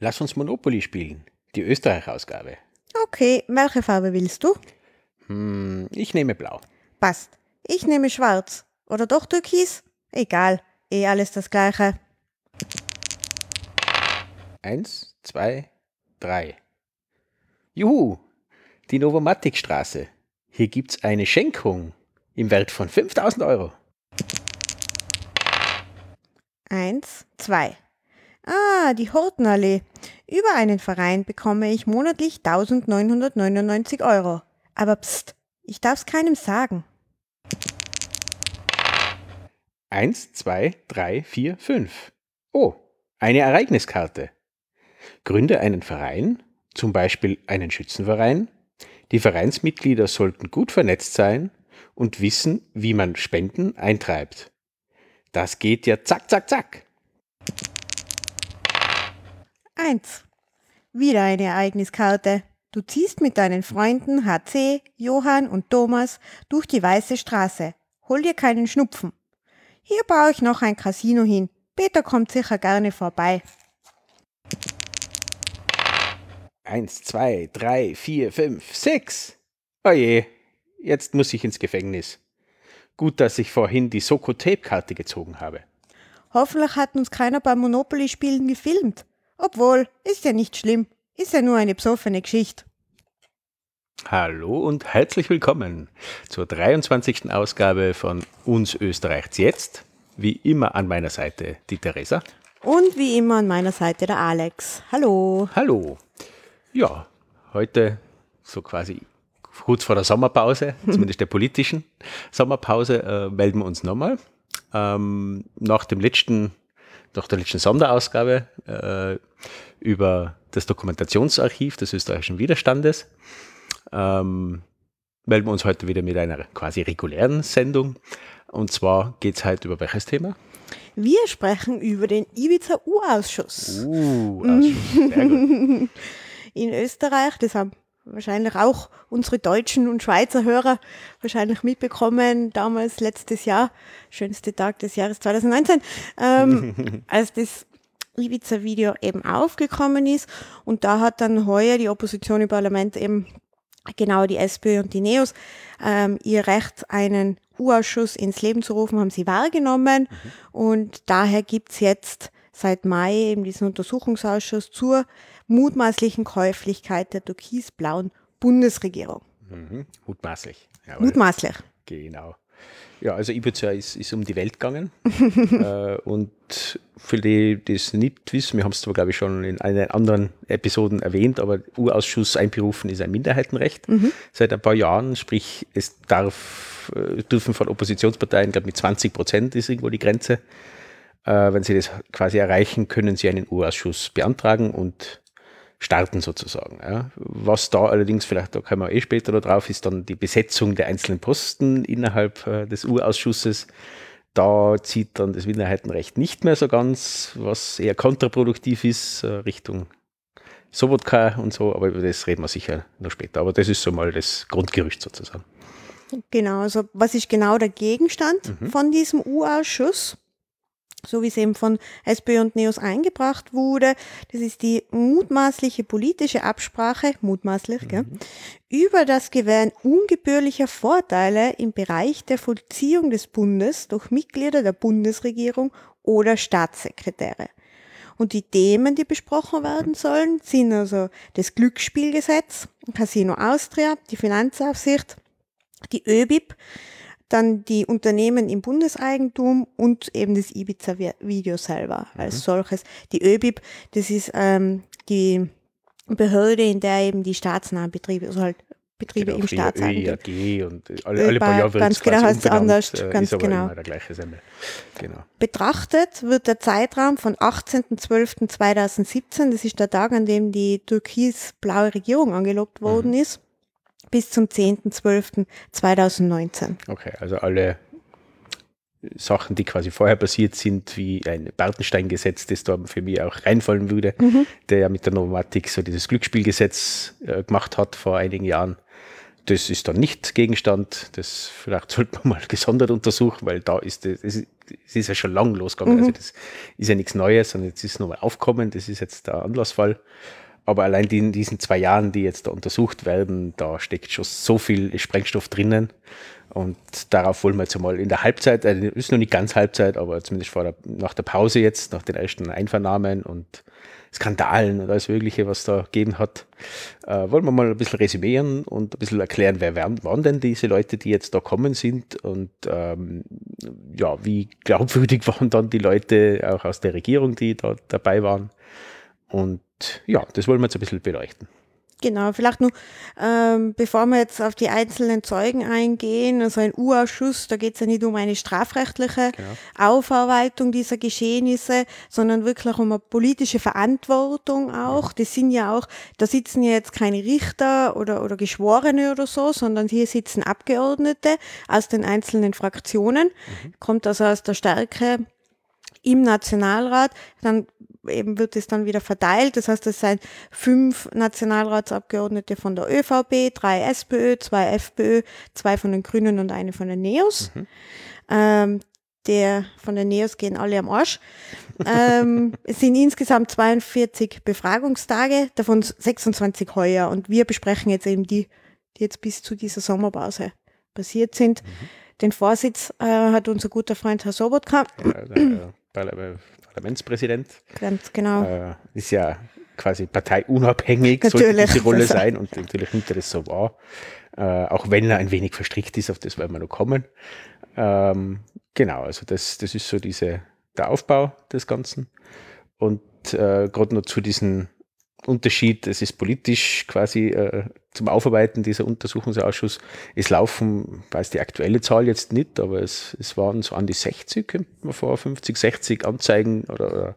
Lass uns Monopoly spielen. Die Österreich-Ausgabe. Okay, welche Farbe willst du? Hm, ich nehme blau. Passt. Ich nehme schwarz. Oder doch türkis? Egal. Eh alles das gleiche. Eins, zwei, drei. Juhu, die Novomatic-Straße. Hier gibt's eine Schenkung im Wert von 5000 Euro. Eins, zwei. Ah, die Hortenallee. Über einen Verein bekomme ich monatlich 1999 Euro. Aber pst, ich darf's keinem sagen. Eins, zwei, drei, vier, fünf. Oh, eine Ereigniskarte. Gründe einen Verein, zum Beispiel einen Schützenverein. Die Vereinsmitglieder sollten gut vernetzt sein und wissen, wie man Spenden eintreibt. Das geht ja zack, zack, zack. Eins. Wieder eine Ereigniskarte. Du ziehst mit deinen Freunden HC, Johann und Thomas durch die Weiße Straße. Hol dir keinen Schnupfen. Hier baue ich noch ein Casino hin. Peter kommt sicher gerne vorbei. Eins, zwei, drei, vier, fünf, sechs. Oje, jetzt muss ich ins Gefängnis. Gut, dass ich vorhin die Soko-Tape-Karte gezogen habe. Hoffentlich hat uns keiner beim Monopoly-Spielen gefilmt. Obwohl, ist ja nicht schlimm. Ist ja nur eine besoffene Geschichte. Hallo und herzlich willkommen zur 23. Ausgabe von Uns Österreichs jetzt. Wie immer an meiner Seite die Theresa. Und wie immer an meiner Seite der Alex. Hallo. Hallo. Ja, heute so quasi kurz vor der Sommerpause, zumindest der politischen Sommerpause, äh, melden wir uns nochmal. Ähm, nach dem letzten, nach der letzten Sonderausgabe äh, über das Dokumentationsarchiv des österreichischen Widerstandes ähm, melden wir uns heute wieder mit einer quasi regulären Sendung. Und zwar geht es heute über welches Thema? Wir sprechen über den Ibiza-U-Ausschuss. Uh, Ausschuss, sehr gut. In Österreich, das haben wahrscheinlich auch unsere deutschen und Schweizer Hörer wahrscheinlich mitbekommen, damals letztes Jahr, schönste Tag des Jahres 2019, ähm, als das Ibiza-Video eben aufgekommen ist. Und da hat dann heuer die Opposition im Parlament eben genau die SPÖ und die NEOS ähm, ihr Recht, einen U-Ausschuss ins Leben zu rufen, haben sie wahrgenommen. Mhm. Und daher gibt's jetzt seit Mai eben diesen Untersuchungsausschuss zur mutmaßlichen Käuflichkeit der türkisblauen Bundesregierung. Mhm. Mutmaßlich. Jawohl. Mutmaßlich. Genau. Ja, also Ibiza ist, ist um die Welt gegangen. äh, und für die, die es nicht wissen, wir haben es zwar, glaube ich, schon in einen anderen Episoden erwähnt, aber U-Ausschuss einberufen ist ein Minderheitenrecht mhm. seit ein paar Jahren. Sprich, es darf, äh, dürfen von Oppositionsparteien, glaube mit 20 Prozent ist irgendwo die Grenze. Äh, wenn sie das quasi erreichen, können sie einen U-Ausschuss beantragen und starten sozusagen. Ja. Was da allerdings, vielleicht da kommen wir eh später noch drauf, ist dann die Besetzung der einzelnen Posten innerhalb äh, des U-Ausschusses. Da zieht dann das Minderheitenrecht nicht mehr so ganz, was eher kontraproduktiv ist, äh, Richtung Sobotka und so, aber über das reden wir sicher noch später. Aber das ist so mal das Grundgerücht sozusagen. Genau, also was ist genau der Gegenstand mhm. von diesem U-Ausschuss? So wie es eben von SPÖ und NEOS eingebracht wurde. Das ist die mutmaßliche politische Absprache, mutmaßlich, mhm. gell, über das Gewähren ungebührlicher Vorteile im Bereich der Vollziehung des Bundes durch Mitglieder der Bundesregierung oder Staatssekretäre. Und die Themen, die besprochen werden sollen, sind also das Glücksspielgesetz, Casino Austria, die Finanzaufsicht, die ÖBIP, dann die Unternehmen im Bundeseigentum und eben das Ibiza-Video selber als mhm. solches. Die ÖBIB, das ist ähm, die Behörde, in der eben die staatsnahen Betriebe, also halt Betriebe genau, im Staatseigentum. ÖIAG und alle, alle paar Jahre wird Ganz genau heißt es anders, äh, ganz genau. genau. Betrachtet wird der Zeitraum von 18.12.2017, das ist der Tag, an dem die türkis-blaue Regierung angelobt worden mhm. ist, bis zum 10.12.2019. Okay, also alle Sachen, die quasi vorher passiert sind, wie ein Bartenstein-Gesetz, das da für mich auch reinfallen würde, mhm. der ja mit der Nomatik so dieses Glücksspielgesetz äh, gemacht hat vor einigen Jahren. das ist dann nicht Gegenstand. Das vielleicht sollte man mal gesondert untersuchen, weil da ist es, es ist ja schon lang losgegangen. Mhm. Also das ist ja nichts Neues, sondern jetzt ist es nochmal aufkommen. Das ist jetzt der Anlassfall. Aber allein in diesen zwei Jahren, die jetzt da untersucht werden, da steckt schon so viel Sprengstoff drinnen. Und darauf wollen wir jetzt einmal in der Halbzeit, äh, ist noch nicht ganz Halbzeit, aber zumindest vor der, nach der Pause jetzt, nach den ersten Einvernahmen und Skandalen und alles Mögliche, was da gegeben hat, äh, wollen wir mal ein bisschen resümieren und ein bisschen erklären, wer waren denn diese Leute, die jetzt da kommen sind und ähm, ja, wie glaubwürdig waren dann die Leute auch aus der Regierung, die da dabei waren. Und ja, das wollen wir jetzt ein bisschen beleuchten. Genau, vielleicht nur, ähm, bevor wir jetzt auf die einzelnen Zeugen eingehen, also ein U-Ausschuss, da geht es ja nicht um eine strafrechtliche genau. Aufarbeitung dieser Geschehnisse, sondern wirklich um eine politische Verantwortung auch. Das sind ja auch, da sitzen ja jetzt keine Richter oder, oder Geschworene oder so, sondern hier sitzen Abgeordnete aus den einzelnen Fraktionen, mhm. kommt also aus der Stärke im Nationalrat, dann eben wird es dann wieder verteilt. Das heißt, es sind fünf Nationalratsabgeordnete von der ÖVP, drei SPÖ, zwei FPÖ, zwei von den Grünen und eine von den NEOS. Mhm. Ähm, der von den NEOS gehen alle am Arsch. ähm, es sind insgesamt 42 Befragungstage, davon 26 heuer. Und wir besprechen jetzt eben die, die jetzt bis zu dieser Sommerpause passiert sind. Mhm. Den Vorsitz äh, hat unser guter Freund Herr Sobotka. Ja, der, der, Parlamentspräsident. Ganz genau. Äh, ist ja quasi parteiunabhängig, natürlich, sollte diese Rolle sein und natürlich nimmt er das so wahr. Äh, auch wenn er ein wenig verstrickt ist, auf das werden wir noch kommen. Ähm, genau, also das, das ist so diese, der Aufbau des Ganzen. Und äh, gerade noch zu diesen Unterschied, es ist politisch quasi äh, zum Aufarbeiten dieser Untersuchungsausschuss. Es laufen, weiß die aktuelle Zahl jetzt nicht, aber es, es waren so an die 60, könnte man vor, 50, 60 Anzeigen oder,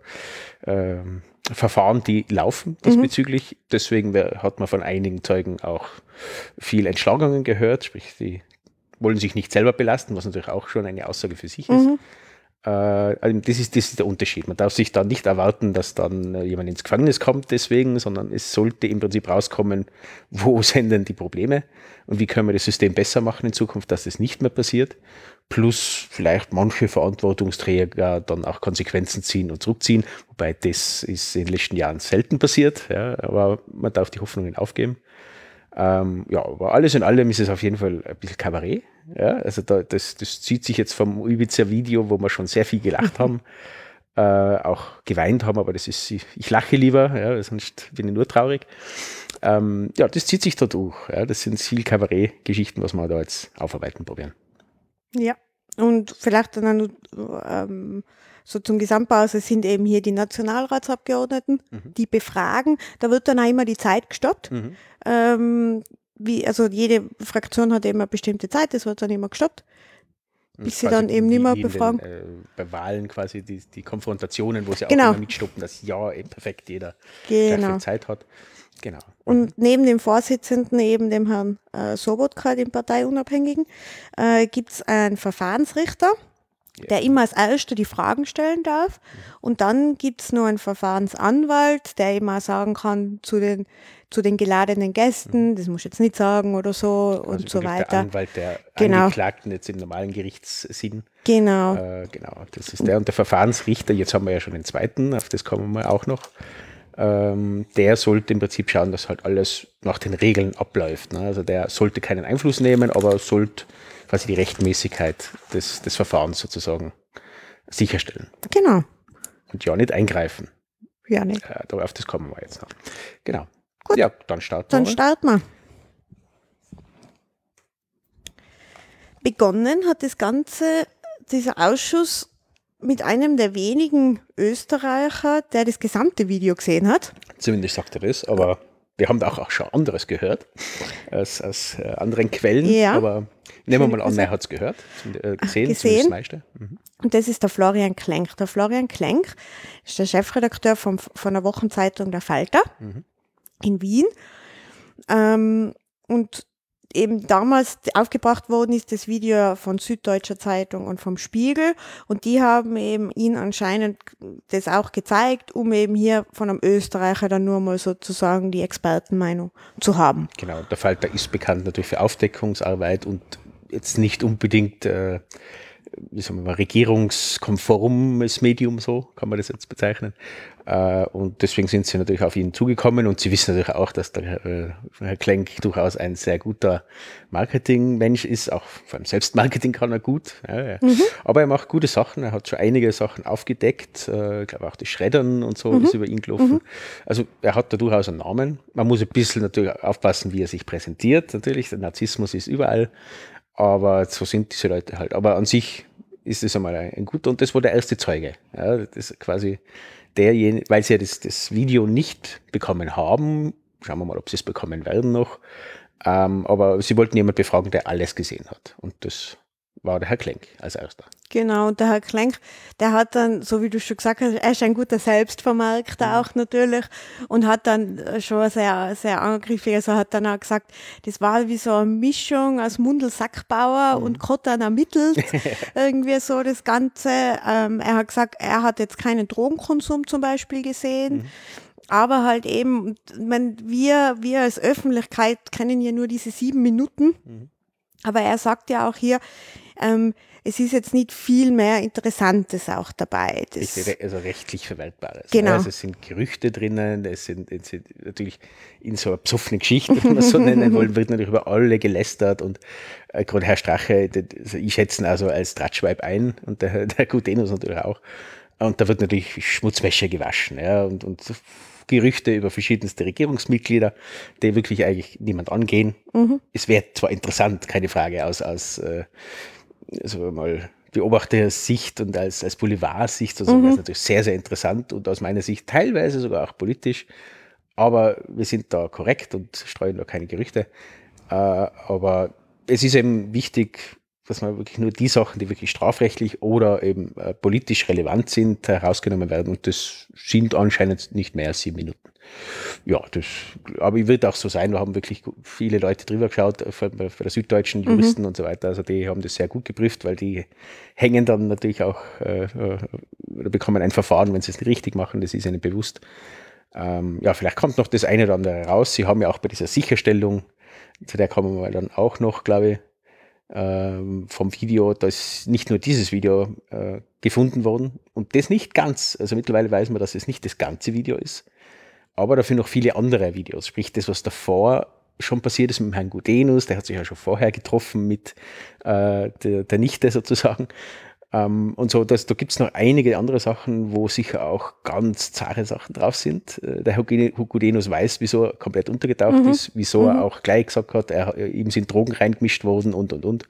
oder äh, Verfahren, die laufen mhm. diesbezüglich. Mhm. Deswegen hat man von einigen Zeugen auch viel Entschlagungen gehört, sprich, die wollen sich nicht selber belasten, was natürlich auch schon eine Aussage für sich ist. Mhm. Also das, ist, das ist der Unterschied. Man darf sich da nicht erwarten, dass dann äh, jemand ins Gefängnis kommt deswegen, sondern es sollte im Prinzip rauskommen, wo sind denn die Probleme und wie können wir das System besser machen in Zukunft, dass das nicht mehr passiert. Plus vielleicht manche Verantwortungsträger dann auch Konsequenzen ziehen und zurückziehen, wobei das ist in den letzten Jahren selten passiert, ja, aber man darf die Hoffnungen aufgeben. Ähm, ja, aber alles in allem ist es auf jeden Fall ein bisschen Kabarett. Ja, also da, das, das zieht sich jetzt vom Ibiza-Video, wo wir schon sehr viel gelacht haben, äh, auch geweint haben, aber das ist, ich, ich lache lieber, ja, sonst bin ich nur traurig. Ähm, ja, das zieht sich da durch. Ja, das sind viel Kabarett-Geschichten, was wir da jetzt aufarbeiten probieren. Ja, und vielleicht dann ähm, so zum Gesamtbau, also sind eben hier die Nationalratsabgeordneten, mhm. die befragen. Da wird dann auch immer die Zeit gestoppt. Mhm. Ähm, wie, also jede Fraktion hat eben eine bestimmte Zeit, das wird dann immer gestoppt. Bis sie dann eben nicht mehr befragen. Den, äh, bei Wahlen quasi die, die Konfrontationen, wo sie genau. auch immer mitstoppen, dass ja eben perfekt jeder genau. viel Zeit hat. Genau. Und neben dem Vorsitzenden, eben dem Herrn äh, Sobotka, dem Parteiunabhängigen, äh, gibt es einen Verfahrensrichter, ja. der immer als Erster die Fragen stellen darf. Mhm. Und dann gibt es noch einen Verfahrensanwalt, der immer sagen kann zu den zu den geladenen Gästen, mhm. das muss ich jetzt nicht sagen oder so also und so weiter. Der Anwalt der genau. Angeklagten jetzt im normalen Gerichtssinn. Genau. Äh, genau, das ist der und der Verfahrensrichter, jetzt haben wir ja schon den zweiten, auf das kommen wir auch noch. Ähm, der sollte im Prinzip schauen, dass halt alles nach den Regeln abläuft. Ne? Also der sollte keinen Einfluss nehmen, aber sollte quasi die Rechtmäßigkeit des, des Verfahrens sozusagen sicherstellen. Genau. Und ja, nicht eingreifen. Ja, nicht. Äh, auf das kommen wir jetzt noch. Genau. Gut. Ja, dann starten wir. Dann starten wir. Begonnen hat das Ganze, dieser Ausschuss mit einem der wenigen Österreicher, der das gesamte Video gesehen hat. Zumindest sagt er das, aber wir haben auch, auch schon anderes gehört aus, aus äh, anderen Quellen. Ja. Aber nehmen wir mal an, er hat es gehört, äh, gesehen, gesehen. Das mhm. Und das ist der Florian Klenk. Der Florian Klenk ist der Chefredakteur vom, von der Wochenzeitung Der Falter. Mhm in Wien. Ähm, und eben damals aufgebracht worden ist das Video von Süddeutscher Zeitung und vom Spiegel und die haben eben ihn anscheinend das auch gezeigt, um eben hier von einem Österreicher dann nur mal sozusagen die Expertenmeinung zu haben. Genau, der Falter ist bekannt natürlich für Aufdeckungsarbeit und jetzt nicht unbedingt äh, wie sagen wir mal, regierungskonformes Medium, so kann man das jetzt bezeichnen. Äh, und deswegen sind sie natürlich auf ihn zugekommen und sie wissen natürlich auch, dass der äh, Herr Klenk durchaus ein sehr guter Marketingmensch ist, auch vor allem Selbstmarketing kann er gut. Ja, ja. Mhm. Aber er macht gute Sachen, er hat schon einige Sachen aufgedeckt, äh, ich glaube auch die Schreddern und so mhm. ist über ihn gelaufen. Mhm. Also er hat da durchaus einen Namen. Man muss ein bisschen natürlich aufpassen, wie er sich präsentiert. Natürlich, der Narzissmus ist überall. Aber so sind diese Leute halt. Aber an sich ist es einmal ein, guter und das war der erste Zeuge. Ja, das ist quasi derjenige, weil sie ja das, das Video nicht bekommen haben. Schauen wir mal, ob sie es bekommen werden noch. Ähm, aber sie wollten jemanden befragen, der alles gesehen hat. Und das war der Herr Klenk als erster. Genau, und der Herr Klenk, der hat dann, so wie du schon gesagt hast, er ist ein guter Selbstvermarkter auch natürlich und hat dann schon sehr, sehr angriffig, also hat dann auch gesagt, das war wie so eine Mischung aus Mundelsackbauer mhm. und Kottan ermittelt, irgendwie so das Ganze. Ähm, er hat gesagt, er hat jetzt keinen Drogenkonsum zum Beispiel gesehen. Mhm aber halt eben, man, wir, wir als Öffentlichkeit kennen ja nur diese sieben Minuten. Mhm. Aber er sagt ja auch hier, ähm, es ist jetzt nicht viel mehr Interessantes auch dabei. Also rechtlich Verwaltbares. Genau. Also es sind Gerüchte drinnen, es sind, es sind natürlich in so einer besoffenen Geschichte, wenn man so nennen wollen, wird natürlich über alle gelästert und äh, gerade Herr Strache, also ich schätze ihn also als Tratschweib ein und der, der Gutenus natürlich auch. Und da wird natürlich Schmutzwäsche gewaschen ja, und, und Gerüchte über verschiedenste Regierungsmitglieder, die wirklich eigentlich niemand angehen. Mhm. Es wäre zwar interessant, keine Frage, aus, aus äh, also mal Beobachtersicht und als, als Boulevardsicht, also mhm. wäre es natürlich sehr, sehr interessant und aus meiner Sicht teilweise sogar auch politisch. Aber wir sind da korrekt und streuen da keine Gerüchte. Äh, aber es ist eben wichtig, dass man wirklich nur die Sachen, die wirklich strafrechtlich oder eben äh, politisch relevant sind, herausgenommen werden. Und das sind anscheinend nicht mehr als sieben Minuten. Ja, das, aber ich wird auch so sein. Wir haben wirklich viele Leute drüber geschaut, äh, für, für der süddeutschen mhm. Juristen mhm. und so weiter. Also die haben das sehr gut geprüft, weil die hängen dann natürlich auch, äh, äh oder bekommen ein Verfahren, wenn sie es nicht richtig machen. Das ist ihnen bewusst. Ähm, ja, vielleicht kommt noch das eine oder andere raus. Sie haben ja auch bei dieser Sicherstellung, zu der kommen wir dann auch noch, glaube ich, vom Video, da ist nicht nur dieses Video äh, gefunden worden und das nicht ganz. Also mittlerweile weiß man, dass es nicht das ganze Video ist, aber dafür noch viele andere Videos. Sprich, das, was davor schon passiert ist mit Herrn Gudenus, der hat sich ja schon vorher getroffen mit äh, der, der Nichte sozusagen. Ähm, und so, das, da gibt es noch einige andere Sachen, wo sicher auch ganz zahre Sachen drauf sind. Äh, der Hugudenus weiß, wieso er komplett untergetaucht mhm. ist, wieso mhm. er auch gleich gesagt hat, er, ihm sind Drogen reingemischt worden und und und.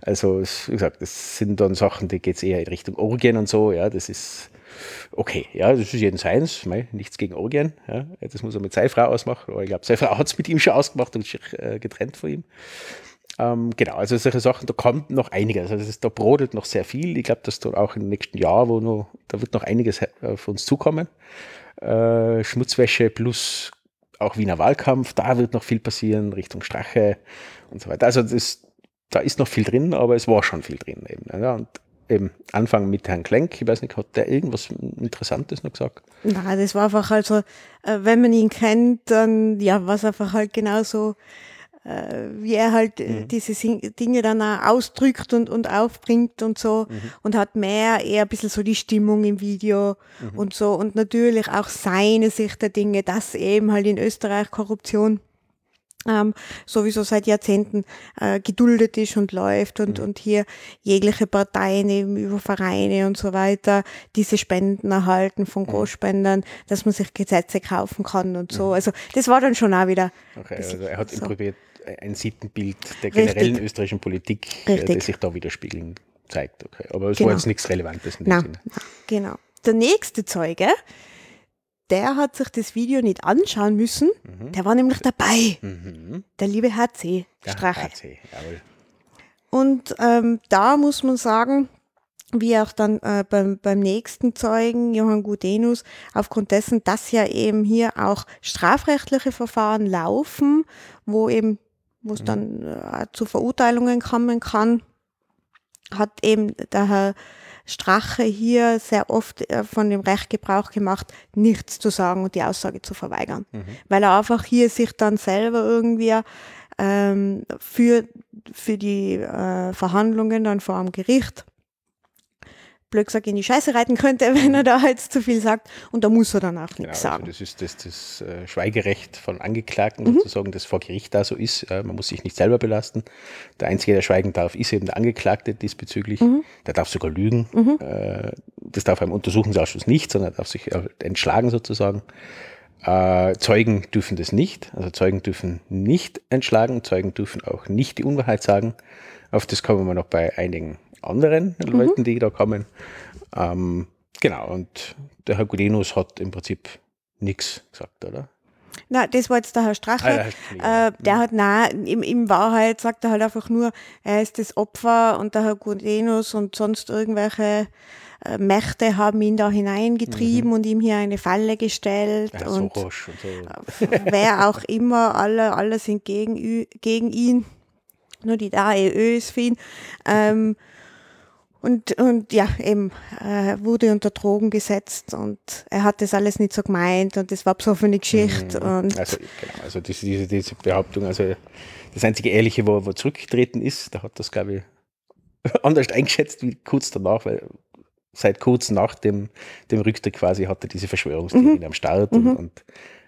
Also, wie gesagt, das sind dann Sachen, die geht eher in Richtung Orgien und so, ja, das ist okay, ja, das ist jeden seins, nichts gegen Orgien, ja, das muss er mit seiner Frau ausmachen, aber ich glaube, seine Frau hat es mit ihm schon ausgemacht und sich äh, getrennt von ihm. Ähm, genau, also solche Sachen, da kommt noch einiges. Also ist, da brodelt noch sehr viel. Ich glaube, dass da auch im nächsten Jahr, wo noch, da wird noch einiges auf uns zukommen. Äh, Schmutzwäsche plus auch Wiener Wahlkampf, da wird noch viel passieren, Richtung Strache und so weiter. Also das, da ist noch viel drin, aber es war schon viel drin eben. Ja, und eben Anfang mit Herrn Klenk, ich weiß nicht, hat der irgendwas Interessantes noch gesagt? Nein, das war einfach also, äh, wenn man ihn kennt, dann ja, was einfach halt genauso äh, wie er halt äh, mhm. diese Dinge dann auch ausdrückt und, und aufbringt und so mhm. und hat mehr eher ein bisschen so die Stimmung im Video mhm. und so und natürlich auch seine Sicht der Dinge, dass eben halt in Österreich Korruption ähm, sowieso seit Jahrzehnten äh, geduldet ist und läuft und, mhm. und hier jegliche Parteien eben über Vereine und so weiter diese Spenden erhalten von mhm. Großspendern, dass man sich Gesetze kaufen kann und so. Mhm. Also das war dann schon auch wieder. Okay, also er hat so. probiert, ein Sittenbild der generellen Richtig. österreichischen Politik, äh, Richtig. das sich da widerspiegeln zeigt. Okay. Aber es genau. war jetzt nichts Relevantes in dem Nein. Sinne. Genau. Der nächste Zeuge, der hat sich das Video nicht anschauen müssen. Mhm. Der war nämlich dabei. Mhm. Der liebe HC Strache. Ja, HC, jawohl. Und ähm, da muss man sagen, wie auch dann äh, beim, beim nächsten Zeugen, Johann Gudenus, aufgrund dessen, dass ja eben hier auch strafrechtliche Verfahren laufen, wo eben wo es dann äh, zu Verurteilungen kommen kann, hat eben der Herr Strache hier sehr oft äh, von dem Recht Gebrauch gemacht, nichts zu sagen und die Aussage zu verweigern. Mhm. Weil er einfach hier sich dann selber irgendwie ähm, für, für die äh, Verhandlungen dann vor dem Gericht blöd gesagt, in die Scheiße reiten könnte, wenn er da jetzt zu viel sagt. Und da muss er dann auch nichts genau, sagen. Also das ist das, das äh, Schweigerecht von Angeklagten mhm. sozusagen, das vor Gericht da so ist. Äh, man muss sich nicht selber belasten. Der Einzige, der schweigen darf, ist eben der Angeklagte diesbezüglich. Mhm. Der darf sogar lügen. Mhm. Äh, das darf beim Untersuchungsausschuss nicht, sondern er darf sich entschlagen sozusagen. Äh, Zeugen dürfen das nicht. Also Zeugen dürfen nicht entschlagen. Zeugen dürfen auch nicht die Unwahrheit sagen. Auf das kommen wir noch bei einigen anderen mhm. Leuten, die da kommen. Ähm, genau, und der Herr Gudenus hat im Prinzip nichts gesagt, oder? Na, das war jetzt der Herr Strache. Ah, der, äh, der hat, nein, in, in Wahrheit sagt er halt einfach nur, er ist das Opfer und der Herr Gudenus und sonst irgendwelche äh, Mächte haben ihn da hineingetrieben mhm. und ihm hier eine Falle gestellt. Ja, und, so und so. wer auch immer, alle, alle sind gegen, gegen ihn. Nur die AEÖ ist für ihn. Ähm, und, und ja, eben, äh, wurde unter Drogen gesetzt und er hat das alles nicht so gemeint und das war besoffene Geschichte. Mhm. Und also, genau, also diese, diese, diese Behauptung, also das einzige Ehrliche, wo, wo zurückgetreten ist, da hat das, glaube ich, anders eingeschätzt wie kurz danach, weil seit kurz nach dem, dem Rücktritt quasi hatte diese Verschwörungstheorie mhm. am Start und, mhm. und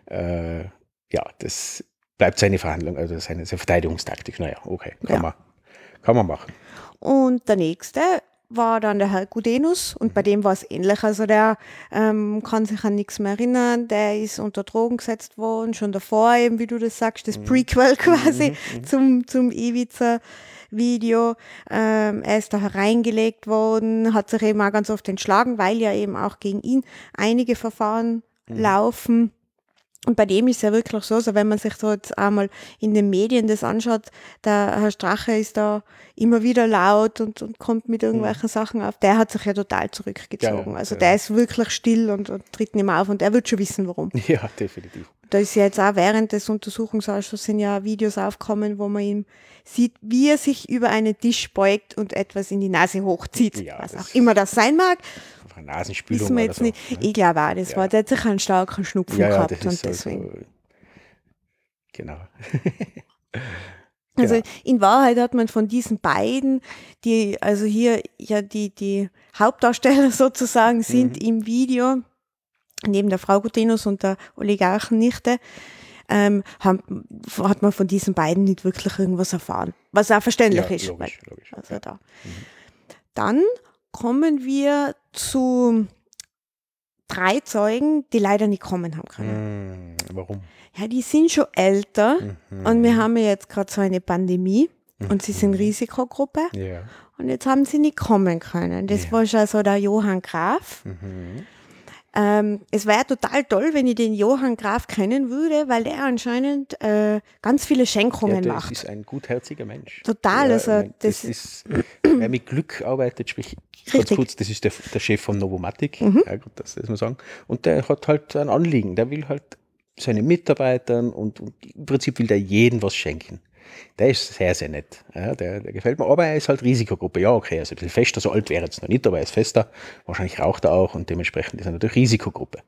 äh, ja, das bleibt seine Verhandlung, also seine, seine Verteidigungstaktik. Naja, okay, kann, ja. man, kann man machen. Und der nächste war dann der Herr Gudenus und bei dem war es ähnlich. Also der ähm, kann sich an nichts mehr erinnern, der ist unter Drogen gesetzt worden, schon davor eben, wie du das sagst, das mhm. Prequel quasi mhm. mhm. zum, zum Ibiza. Video. Ähm, er ist da hereingelegt worden, hat sich eben auch ganz oft entschlagen, weil ja eben auch gegen ihn einige Verfahren mhm. laufen. Und bei dem ist es ja wirklich so, also wenn man sich so jetzt einmal in den Medien das anschaut, der Herr Strache ist da immer wieder laut und, und kommt mit irgendwelchen mhm. Sachen auf. Der hat sich ja total zurückgezogen. Ja, also ja. der ist wirklich still und, und, tritt nicht mehr auf und er wird schon wissen, warum. Ja, definitiv. Da ist ja jetzt auch während des Untersuchungsausschusses sind ja Videos aufgekommen, wo man ihm sieht, wie er sich über einen Tisch beugt und etwas in die Nase hochzieht. Ja, was auch immer das sein mag. Nasenspülung Wissen wir jetzt so. nicht. Ne? Ich glaube auch, das ja. war, der hat sich einen starken Schnupfen ja, gehabt und deswegen. Genau. Also genau. in Wahrheit hat man von diesen beiden, die also hier ja die, die Hauptdarsteller sozusagen sind mhm. im Video, neben der Frau Gutenus und der Oligarchennichte, ähm, haben, hat man von diesen beiden nicht wirklich irgendwas erfahren. Was auch verständlich ja, ist. Logisch, logisch. Also da. Mhm. Dann kommen wir zu drei Zeugen, die leider nicht kommen haben können. Mm, warum? Ja, die sind schon älter mhm. und wir haben ja jetzt gerade so eine Pandemie mhm. und sie sind mhm. Risikogruppe. Ja. Und jetzt haben sie nicht kommen können. Das ja. war schon so der Johann Graf. Mhm. Ähm, es wäre total toll, wenn ich den Johann Graf kennen würde, weil der anscheinend äh, ganz viele Schenkungen ja, macht. Das ist ein gutherziger Mensch. Total. Ja, also meine, das, das, ist, wer mit Glück arbeitet, sprich ganz kurz, das ist der, der Chef von Novomatic, mhm. ja, das muss man sagen. Und der hat halt ein Anliegen, der will halt seinen Mitarbeitern und, und im Prinzip will der jedem was schenken der ist sehr, sehr nett. Ja, der, der, gefällt mir, aber er ist halt Risikogruppe. Ja, okay, also ein bisschen fester, so alt wäre er jetzt noch nicht, aber er ist fester. Wahrscheinlich raucht er auch und dementsprechend ist er natürlich Risikogruppe.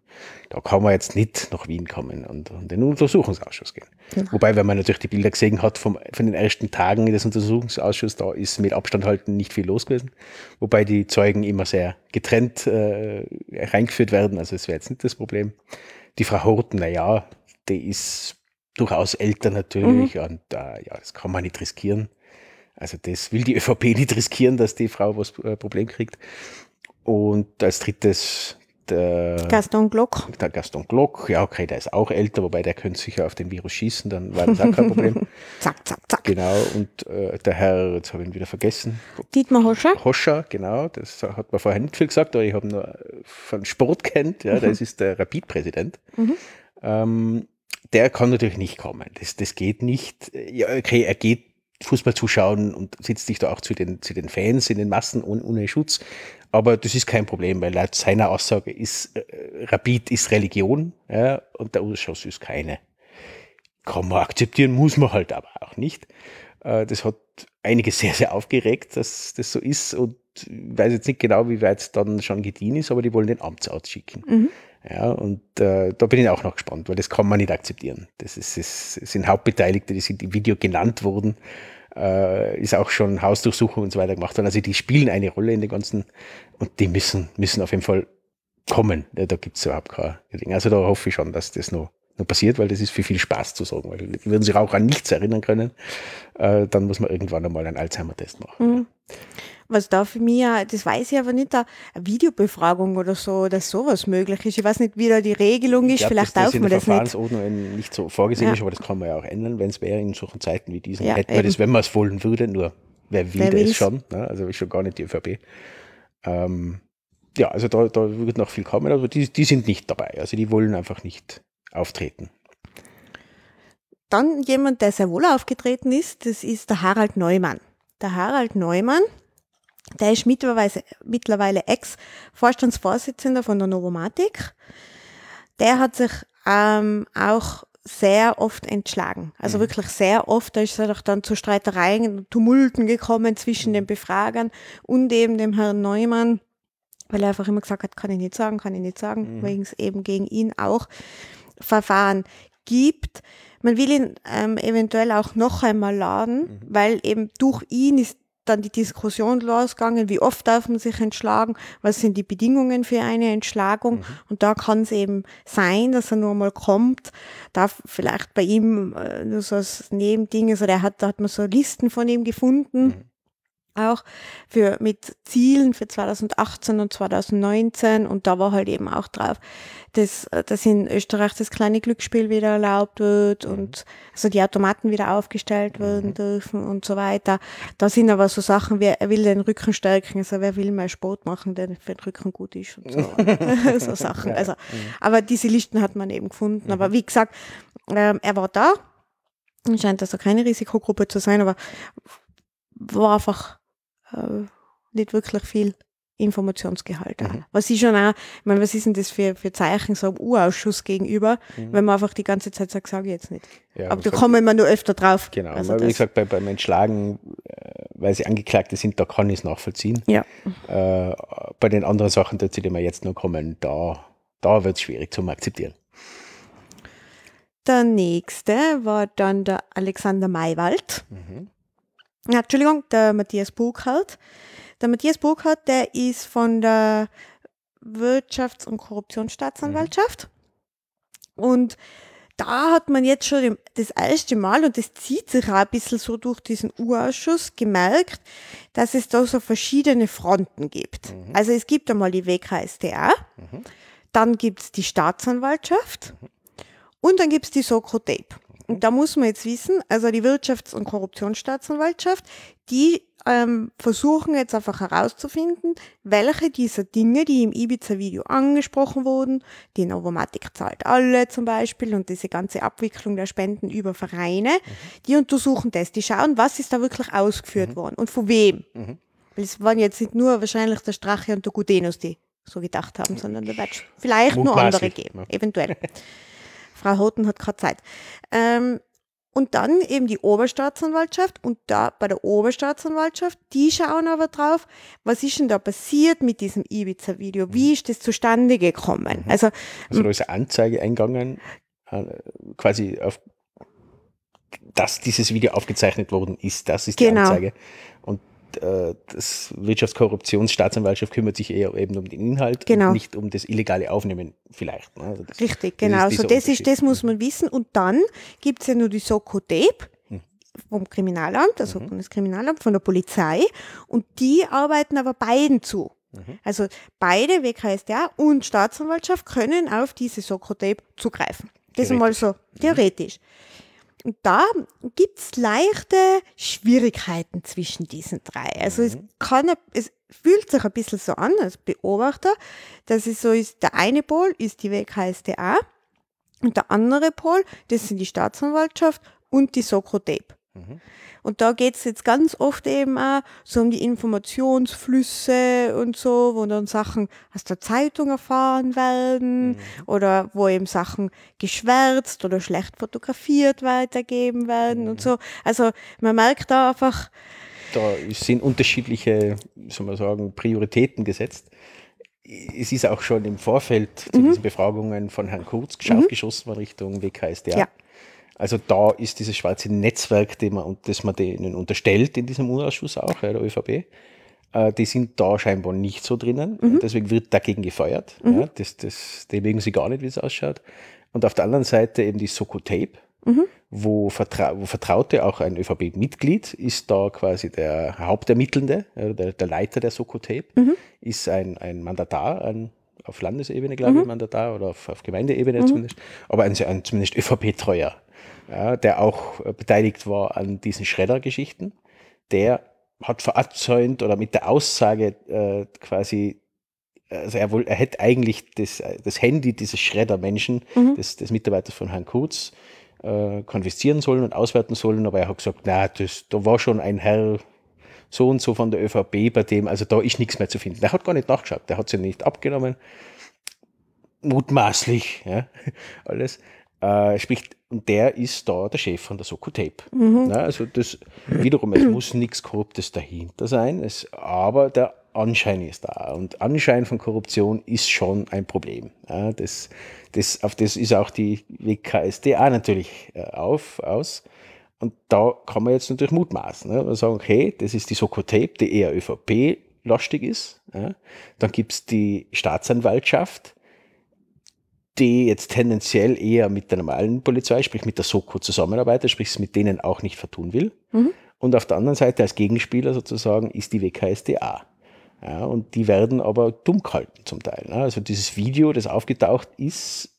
Da kann man jetzt nicht nach Wien kommen und, und in den Untersuchungsausschuss gehen. Ja. Wobei, wenn man natürlich die Bilder gesehen hat vom, von den ersten Tagen des Untersuchungsausschusses, da ist mit Abstand halten nicht viel los gewesen. Wobei die Zeugen immer sehr getrennt äh, reingeführt werden, also das wäre jetzt nicht das Problem. Die Frau Horten, na ja, die ist durchaus älter natürlich mhm. und äh, ja, das kann man nicht riskieren. Also das will die ÖVP nicht riskieren, dass die Frau was äh, Problem kriegt. Und als drittes der Gaston Glock. Der Gaston Glock, ja, okay, der ist auch älter, wobei der könnte sicher auf den Virus schießen, dann war das auch kein Problem. zack, zack, zack. Genau, und äh, der Herr, jetzt habe ich ihn wieder vergessen. Dietmar Hoscher. Hoscher, genau, das hat man vorher nicht viel gesagt, aber ich habe nur von Sport kennt, ja, mhm. das ist der Rapid-Präsident. Mhm. Ähm, der kann natürlich nicht kommen. Das, das geht nicht. Ja, okay, er geht Fußball zuschauen und sitzt sich da auch zu den, zu den Fans in den Massen ohne, ohne Schutz. Aber das ist kein Problem, weil laut seiner Aussage ist, äh, Rapid ist Religion, ja, und der Ausschuss ist keine. kann man akzeptieren, muss man halt aber auch nicht. Äh, das hat einige sehr, sehr aufgeregt, dass das so ist und ich weiß jetzt nicht genau, wie weit es dann schon gediehen ist, aber die wollen den Amtsarzt schicken. Mhm. Ja, und äh, da bin ich auch noch gespannt, weil das kann man nicht akzeptieren. Das, ist, das sind Hauptbeteiligte, die sind im Video genannt worden, äh, ist auch schon Hausdurchsuchung und so weiter gemacht worden. Also die spielen eine Rolle in den ganzen und die müssen, müssen auf jeden Fall kommen. Ja, da gibt es überhaupt kein Ding. Also da hoffe ich schon, dass das noch, noch passiert, weil das ist für viel Spaß zu sagen, weil die würden sich auch an nichts erinnern können. Äh, dann muss man irgendwann einmal einen Alzheimer-Test machen. Mhm. Was da für mich, das weiß ich aber nicht, eine Videobefragung oder so, dass sowas möglich ist. Ich weiß nicht, wie da die Regelung ist, glaub, vielleicht darf man das nicht. in nicht so vorgesehen ja. ist, aber das kann man ja auch ändern, wenn es wäre in solchen Zeiten wie diesen. Ja, hätten wir das, wenn man es wollen würde, nur wer will wer das schon, ne? also ist schon gar nicht die ÖVP. Ähm, ja, also da, da wird noch viel kommen, aber die, die sind nicht dabei. Also die wollen einfach nicht auftreten. Dann jemand, der sehr wohl aufgetreten ist, das ist der Harald Neumann. Der Harald Neumann der ist mittlerweile, mittlerweile Ex-Vorstandsvorsitzender von der Novomatic. Der hat sich ähm, auch sehr oft entschlagen. Also mhm. wirklich sehr oft. Da ist es auch dann zu Streitereien, Tumulten gekommen zwischen den Befragern und eben dem Herrn Neumann, weil er einfach immer gesagt hat, kann ich nicht sagen, kann ich nicht sagen, mhm. wegen es eben gegen ihn auch Verfahren gibt. Man will ihn ähm, eventuell auch noch einmal laden, mhm. weil eben durch ihn ist dann die Diskussion losgegangen, wie oft darf man sich entschlagen, was sind die Bedingungen für eine Entschlagung. Mhm. Und da kann es eben sein, dass er nur mal kommt, darf vielleicht bei ihm äh, nur so als Nebending, also der hat, da hat man so Listen von ihm gefunden. Mhm auch für, mit Zielen für 2018 und 2019 und da war halt eben auch drauf, dass, dass in Österreich das kleine Glücksspiel wieder erlaubt wird mhm. und also die Automaten wieder aufgestellt werden mhm. dürfen und so weiter. Da sind aber so Sachen wie, er will den Rücken stärken, also wer will mehr Sport machen, der für den Rücken gut ist und so. so Sachen. Also, mhm. aber diese Listen hat man eben gefunden. Aber wie gesagt, ähm, er war da. Scheint also keine Risikogruppe zu sein, aber war einfach äh, nicht wirklich viel Informationsgehalt mhm. Was ist schon auch, ich meine, was ist denn das für, für Zeichen so einem U-Ausschuss gegenüber, mhm. wenn man einfach die ganze Zeit sagt, sage ich jetzt nicht. Ja, aber da kommen wir nur öfter drauf. Genau, also wie gesagt, bei, beim Entschlagen, äh, weil sie Angeklagte sind, da kann ich es nachvollziehen. Ja. Äh, bei den anderen Sachen, zu denen wir jetzt noch kommen, da, da wird es schwierig zum Akzeptieren. Der nächste war dann der Alexander Maywald. Mhm. Ja, Entschuldigung, der Matthias Burkhardt. Der Matthias Burkhardt, der ist von der Wirtschafts- und Korruptionsstaatsanwaltschaft. Mhm. Und da hat man jetzt schon das erste Mal, und das zieht sich auch ein bisschen so durch diesen U-Ausschuss, gemerkt, dass es da so verschiedene Fronten gibt. Mhm. Also es gibt einmal die WKStA, mhm. dann gibt es die Staatsanwaltschaft mhm. und dann gibt es die Sokro-Tape. Und da muss man jetzt wissen, also die Wirtschafts- und Korruptionsstaatsanwaltschaft, die ähm, versuchen jetzt einfach herauszufinden, welche dieser Dinge, die im Ibiza-Video angesprochen wurden, die Novomatic zahlt alle zum Beispiel und diese ganze Abwicklung der Spenden über Vereine, mhm. die untersuchen das, die schauen, was ist da wirklich ausgeführt mhm. worden und von wem. Mhm. Weil es waren jetzt nicht nur wahrscheinlich der Strache und der Gudenus, die so gedacht haben, sondern da wird vielleicht nur andere geben, eventuell. Frau Hoten hat gerade Zeit. Ähm, und dann eben die Oberstaatsanwaltschaft und da bei der Oberstaatsanwaltschaft, die schauen aber drauf, was ist denn da passiert mit diesem Ibiza-Video? Wie ist das zustande gekommen? Mhm. Also, also da ist eine Anzeige eingegangen, äh, quasi auf, dass dieses Video aufgezeichnet worden ist. Das ist die genau. Anzeige. Äh, das Wirtschaftskorruptionsstaatsanwaltschaft kümmert sich eher eben um den Inhalt genau. und nicht um das illegale Aufnehmen vielleicht. Ne? Also das, Richtig, genau. Das so das, ist, das muss man wissen. Und dann gibt es ja nur die Soko-Tape hm. vom Kriminalamt, also mhm. das Kriminalamt, von der Polizei. Und die arbeiten aber beiden zu. Mhm. Also beide, WKSDA und Staatsanwaltschaft, können auf diese Soko-Tape zugreifen. Das ist mal so theoretisch. Mhm. Und da gibt's leichte Schwierigkeiten zwischen diesen drei. Also mhm. es kann, es fühlt sich ein bisschen so an als Beobachter, dass es so ist, der eine Pol ist die WKSDA und der andere Pol, das sind die Staatsanwaltschaft und die Sokro-Tape. Und da geht es jetzt ganz oft eben auch so um die Informationsflüsse und so, wo dann Sachen aus der Zeitung erfahren werden oder wo eben Sachen geschwärzt oder schlecht fotografiert weitergeben werden und so. Also man merkt da einfach, Da sind unterschiedliche, soll man sagen, Prioritäten gesetzt. Es ist auch schon im Vorfeld zu diesen Befragungen von Herrn Kurz scharf geschossen worden Richtung WKSDA. Ja. Also da ist dieses schwarze Netzwerk, das man, das man denen unterstellt in diesem Ausschuss auch, ja, der ÖVP, äh, die sind da scheinbar nicht so drinnen. Und deswegen wird dagegen gefeuert. Ja, das, das, die mögen sie gar nicht, wie es ausschaut. Und auf der anderen Seite eben die Soko Tape, wo, Vertra wo Vertraute, auch ein ÖVP-Mitglied, ist da quasi der Hauptermittelnde, der, der Leiter der Soko Tape, ist ein, ein Mandatar, ein auf Landesebene, glaube ich, Mandatar oder auf, auf Gemeindeebene zumindest, aber ein, ein zumindest ÖVP-Treuer, ja, der auch äh, beteiligt war an diesen Schredder-Geschichten. Der hat verzeugt oder mit der Aussage äh, quasi, also er, wohl, er hätte eigentlich das, äh, das Handy dieses Schredder-Menschen, des, des Mitarbeiters von Herrn Kurz, äh, konfiszieren sollen und auswerten sollen, aber er hat gesagt, na, das, da war schon ein Herr so und so von der ÖVP, bei dem, also da ist nichts mehr zu finden. Der hat gar nicht nachgeschaut, der hat sie nicht abgenommen, mutmaßlich, ja, alles. Äh, sprich, und der ist da der Chef von der Soko Tape. Ja, also das wiederum, es muss nichts Korruptes dahinter sein, es, aber der Anschein ist da. Und Anschein von Korruption ist schon ein Problem. Ja, das, das, auf das ist auch die WKSDA natürlich äh, auf, aus. Und da kann man jetzt natürlich mutmaßen. Ne? Man sagen, okay, das ist die Soko Tape, die eher ÖVP-lastig ist. Ja? Dann gibt es die Staatsanwaltschaft, die jetzt tendenziell eher mit der normalen Polizei, sprich mit der Soko zusammenarbeitet, sprich es mit denen auch nicht vertun will. Und auf der anderen Seite als Gegenspieler sozusagen ist die WKSDA. Ja, und die werden aber dumm gehalten zum Teil. Ne? Also dieses Video, das aufgetaucht ist,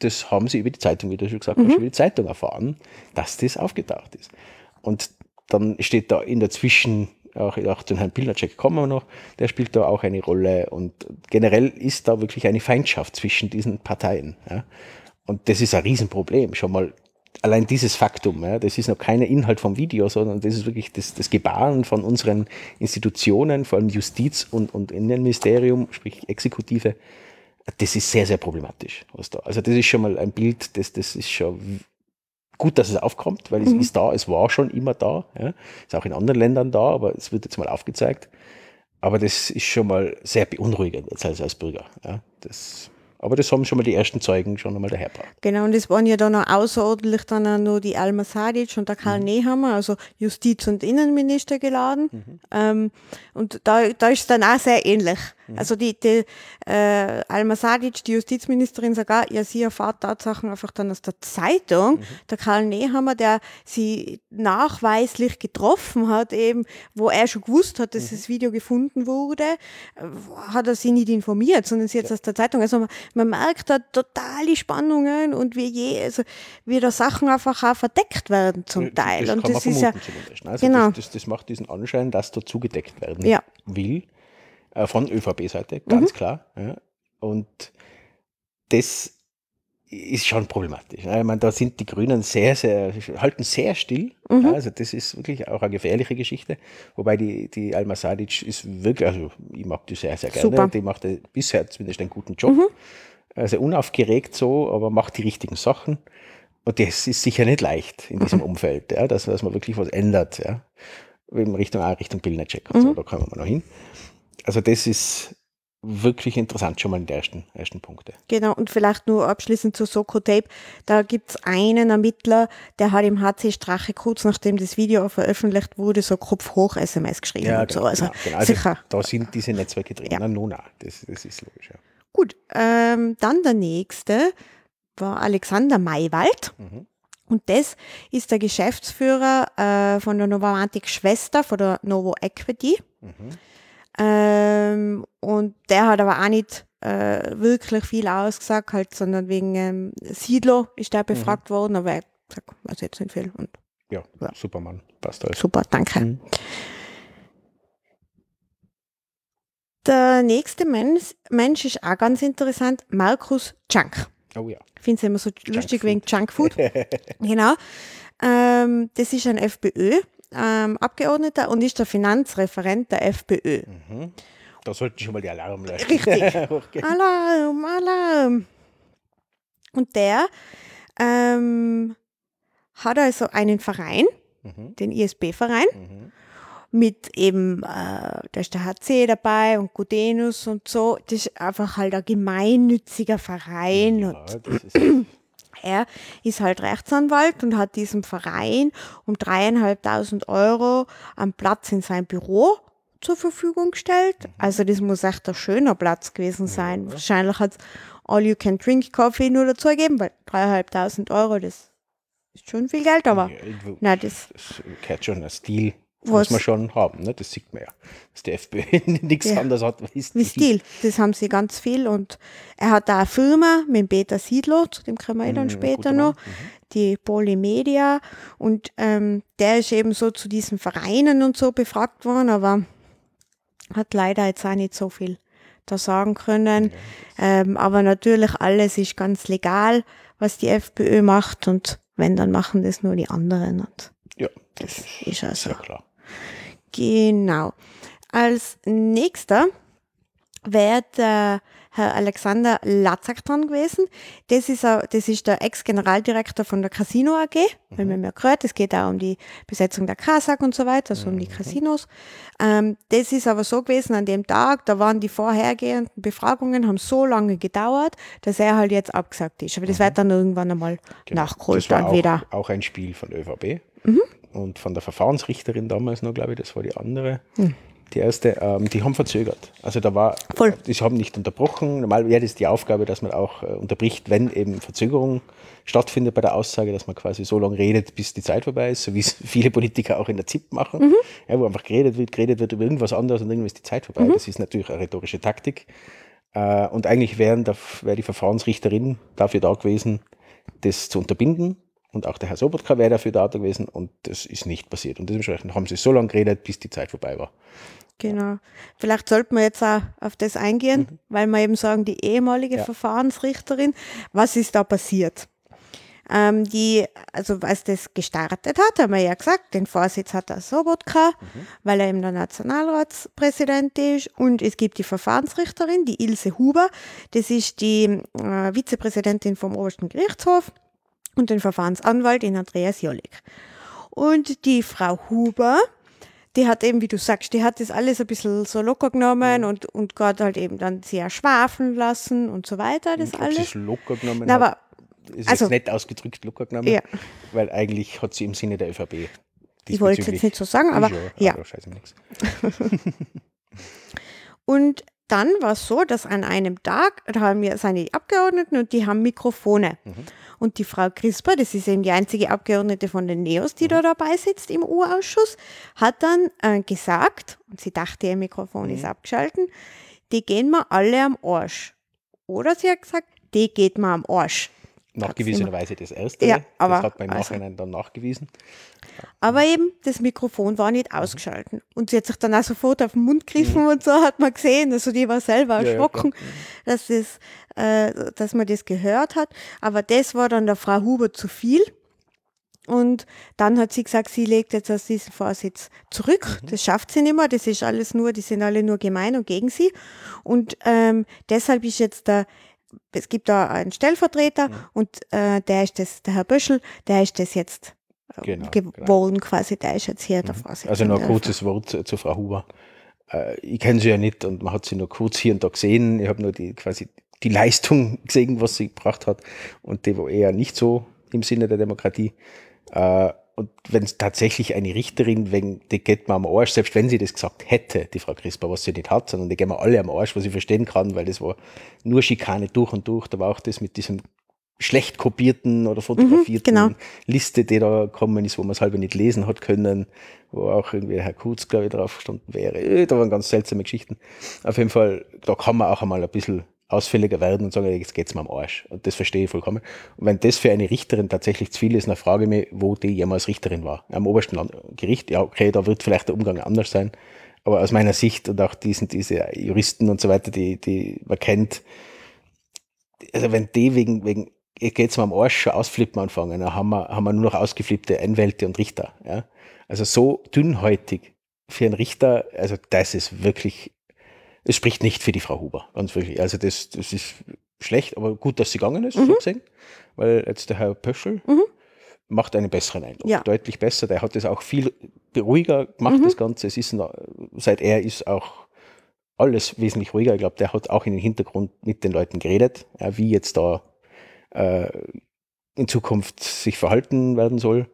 das haben sie über die Zeitung, wie du schon gesagt hast, über die Zeitung erfahren, dass das aufgetaucht ist. Und dann steht da in der Zwischen, auch, auch den Herrn Pilnacek kommen wir noch, der spielt da auch eine Rolle. Und generell ist da wirklich eine Feindschaft zwischen diesen Parteien. Ja? Und das ist ein Riesenproblem. Schon mal allein dieses Faktum, ja, das ist noch kein Inhalt vom Video, sondern das ist wirklich das, das Gebaren von unseren Institutionen, vor allem Justiz und, und Innenministerium, sprich Exekutive. Das ist sehr, sehr problematisch. Was da. Also das ist schon mal ein Bild, das, das ist schon gut, dass es aufkommt, weil es ist da, es war schon immer da, ja. ist auch in anderen Ländern da, aber es wird jetzt mal aufgezeigt. Aber das ist schon mal sehr beunruhigend als, als Bürger. Ja. Das, aber das haben schon mal die ersten Zeugen schon einmal dahergebracht. Genau, und es waren ja dann auch außerordentlich dann auch nur die Alma Sadic und der Karl Nehammer, also Justiz- und Innenminister geladen. Ähm, und da, da ist es dann auch sehr ähnlich. Also die, die äh, Alma Sadic, die Justizministerin, sagt auch, ja, sie erfahrt Tatsachen einfach dann aus der Zeitung. Der Karl Nehammer, der sie nachweislich getroffen hat, eben, wo er schon gewusst hat, dass das Video gefunden wurde, äh, hat er sie nicht informiert, sondern sie jetzt aus der Zeitung. Also man, man merkt da totale Spannungen und wie je, also wie da Sachen einfach auch verdeckt werden zum Teil. Das und das ist ja? Also genau. das, das, das macht diesen Anschein, dass da zugedeckt werden Ja. will. Äh, von ÖVP-Seite, ganz Mhm. klar. Ja. Und das ist schon problematisch. ne? Ich meine, da sind die Grünen sehr, sehr, halten sehr still. Mhm. Also das ist wirklich auch eine gefährliche Geschichte. Wobei die, die Alma Sadic ist wirklich, also ich mag die sehr, sehr gerne. Super. Mhm. Die macht äh, bisher zumindest einen guten Job. Also unaufgeregt so, aber macht die richtigen Sachen. Und das ist sicher nicht leicht in Mhm. diesem Umfeld, ja, dass, dass man wirklich was ändert. Ja. In Richtung, Richtung Bildnercheck und so, Mhm. da kommen wir noch hin. Also das ist wirklich interessant schon mal in den ersten, ersten Punkte. Genau, und vielleicht nur abschließend zu Soko Tape. Da gibt's einen Ermittler, der hat im HC Strache kurz nachdem das Video veröffentlicht wurde, so Kopf-Hoch-SMS geschrieben und so. Also, genau, genau. Also sicher. Da sind diese Netzwerke drin. Ja. Na, nun, na, das, das ist logisch. Ja. Gut, ähm, dann der nächste war Alexander Maywald. Mhm. Und das ist der Geschäftsführer äh, von der Novomatic Schwester, von der Novo Equity. Mhm. Ähm, und der hat aber auch nicht äh, wirklich viel ausgesagt, halt, sondern wegen ähm, Siedler ist der befragt worden, aber er sagt, weiß jetzt nicht viel. Und Ja, Ja. Supermann, passt alles. super, danke. Mhm. Der nächste Mensch, Mensch ist auch ganz interessant, Markus Junk. Oh ja. Ich finde es immer so lustig Junkfood. wegen Junkfood. genau. Ähm, das ist ein FPÖ-Abgeordneter ähm, und ist der Finanzreferent der FPÖ. Mhm. Da sollten schon mal die Alarm leuchten. Richtig. Alarm, Alarm. Und der ähm, hat also einen Verein, mhm. den ISB-Verein, mhm. mit eben, äh, da ist der HC dabei und Gudenus und so. Das ist einfach halt ein gemeinnütziger Verein. Ja, und er ist halt Rechtsanwalt und hat diesem Verein um dreieinhalbtausend Euro am Platz in sein Büro zur Verfügung gestellt. Mhm. Also das muss echt ein schöner Platz gewesen sein. Ja. Wahrscheinlich hat es All-You-Can-Drink-Kaffee nur dazu gegeben, weil dreieinhalbtausend Euro, das ist schon viel Geld, aber ja, nein, das, das gehört schon ein Stil, was? muss man schon haben, ne? das sieht man ja, dass die FPÖ nichts ja. anderes hat wie Stil. Wie Stil, das haben sie ganz viel und er hat da eine Firma mit Peter Siedler, zu dem kommen wir eh dann mhm, später noch, mhm. die Polymedia und ähm, der ist eben so zu diesen Vereinen und so befragt worden, aber hat leider jetzt auch nicht so viel da sagen können. Ähm, aber natürlich alles ist ganz legal, was die FPÖ macht und wenn, dann machen das nur die anderen. Und ja, das, das ist, also. Ja klar. Genau. Als nächster wird der Herr Alexander Latzak dran gewesen. Das ist, a, das ist der Ex-Generaldirektor von der Casino AG, mhm. wenn man mehr gehört. Es geht auch um die Besetzung der Kasag und so weiter, also um die mhm. Casinos. Ähm, das ist aber so gewesen an dem Tag, da waren die vorhergehenden Befragungen, haben so lange gedauert, dass er halt jetzt abgesagt ist. Aber das mhm. wird dann irgendwann einmal genau. nachgeholt. Das war auch, wieder. auch ein Spiel von ÖVP mhm. Und von der Verfahrensrichterin damals noch, glaube ich, das war die andere. Mhm die erste, ähm, die haben verzögert. Also da war, Voll. die haben nicht unterbrochen. Normal wäre das die Aufgabe, dass man auch äh, unterbricht, wenn eben Verzögerung stattfindet bei der Aussage, dass man quasi so lange redet, bis die Zeit vorbei ist, so wie es viele Politiker auch in der ZIP machen, mhm. ja, wo einfach geredet wird, geredet wird über irgendwas anderes und irgendwann ist die Zeit vorbei. Mhm. Das ist natürlich eine rhetorische Taktik. Äh, und eigentlich wäre wär die Verfahrensrichterin dafür da gewesen, das zu unterbinden und auch der Herr Sobotka wäre dafür da gewesen und das ist nicht passiert. Und dementsprechend haben sie so lange geredet, bis die Zeit vorbei war. Genau. Vielleicht sollten wir jetzt auch auf das eingehen, mhm. weil wir eben sagen, die ehemalige ja. Verfahrensrichterin, was ist da passiert? Ähm, die, also als das gestartet hat, haben wir ja gesagt, den Vorsitz hat der Sobotka, mhm. weil er eben der Nationalratspräsident ist. Und es gibt die Verfahrensrichterin, die Ilse Huber, das ist die äh, Vizepräsidentin vom Obersten Gerichtshof und den Verfahrensanwalt, den Andreas Jollig. Und die Frau Huber, die hat eben, wie du sagst, die hat das alles ein bisschen so locker genommen mhm. und, und Gott halt eben dann sehr schwafeln lassen und so weiter, das alles. Sie es locker genommen Na, aber, ist also, jetzt nett ausgedrückt locker genommen, ja. weil eigentlich hat sie im Sinne der ÖVP. Ich wollte es jetzt nicht so sagen, aber ja. ja. und dann war es so, dass an einem Tag, da haben wir seine Abgeordneten und die haben Mikrofone. Mhm. Und die Frau Crisper, das ist eben die einzige Abgeordnete von den Neos, die mhm. da dabei sitzt im U-Ausschuss, hat dann äh, gesagt, und sie dachte, ihr Mikrofon mhm. ist abgeschalten, die gehen mir alle am Arsch. Oder sie hat gesagt, die geht mir am Arsch nachgewiesenerweise das erste. Ja, aber das hat man im also Nachhinein dann nachgewiesen. Aber eben, das Mikrofon war nicht ausgeschalten. Und sie hat sich dann auch sofort auf den Mund gegriffen mhm. und so hat man gesehen. Also die war selber erschrocken, ja, ja, dass, das, äh, dass man das gehört hat. Aber das war dann der Frau Huber zu viel. Und dann hat sie gesagt, sie legt jetzt aus diesem Vorsitz zurück. Mhm. Das schafft sie nicht mehr. Das ist alles nur, die sind alle nur gemein und gegen sie. Und ähm, deshalb ist jetzt der es gibt da einen Stellvertreter ja. und äh, der ist das, der Herr Böschel, der ist das jetzt äh, genau, geworden genau. quasi, der ist jetzt hier der mhm. Vorsitzende. Also noch ein kurzes Wort zu, zu Frau Huber. Äh, ich kenne sie ja nicht und man hat sie nur kurz hier und da gesehen. Ich habe nur die quasi die Leistung gesehen, was sie gebracht hat und die war eher nicht so im Sinne der Demokratie. Äh, und wenn es tatsächlich eine Richterin wegen, die geht mir am Arsch, selbst wenn sie das gesagt hätte, die Frau Crisper, was sie nicht hat, sondern die gehen mir alle am Arsch, was ich verstehen kann, weil das war nur Schikane durch und durch. Da war auch das mit diesem schlecht kopierten oder fotografierten mhm, genau. Liste, die da gekommen ist, wo man es halb nicht lesen hat können, wo auch irgendwie Herr Kurz, glaube ich, drauf gestanden wäre. Äh, da waren ganz seltsame Geschichten. Auf jeden Fall, da kann man auch einmal ein bisschen ausfälliger werden und sagen, jetzt geht's mir am Arsch. Und das verstehe ich vollkommen. Und wenn das für eine Richterin tatsächlich zu viel ist, dann frage ich mich, wo die jemals Richterin war. Am obersten Gericht, ja, okay, da wird vielleicht der Umgang anders sein. Aber aus meiner Sicht und auch diesen, diese Juristen und so weiter, die, die man kennt, also wenn die wegen, wegen geht es mir am Arsch schon ausflippen anfangen. Dann haben wir, haben wir nur noch ausgeflippte Anwälte und Richter. Ja? Also so dünnhäutig für einen Richter, also das ist wirklich, es spricht nicht für die Frau Huber, ganz wirklich. Also das, das ist schlecht, aber gut, dass sie gegangen ist, mhm. so gesehen, weil jetzt der Herr Pöschel mhm. macht einen besseren Eindruck, ja. deutlich besser. Der hat das auch viel ruhiger gemacht, mhm. das Ganze. Es ist, seit er ist auch alles wesentlich ruhiger. Ich glaube, der hat auch in den Hintergrund mit den Leuten geredet, wie jetzt da äh, in Zukunft sich verhalten werden soll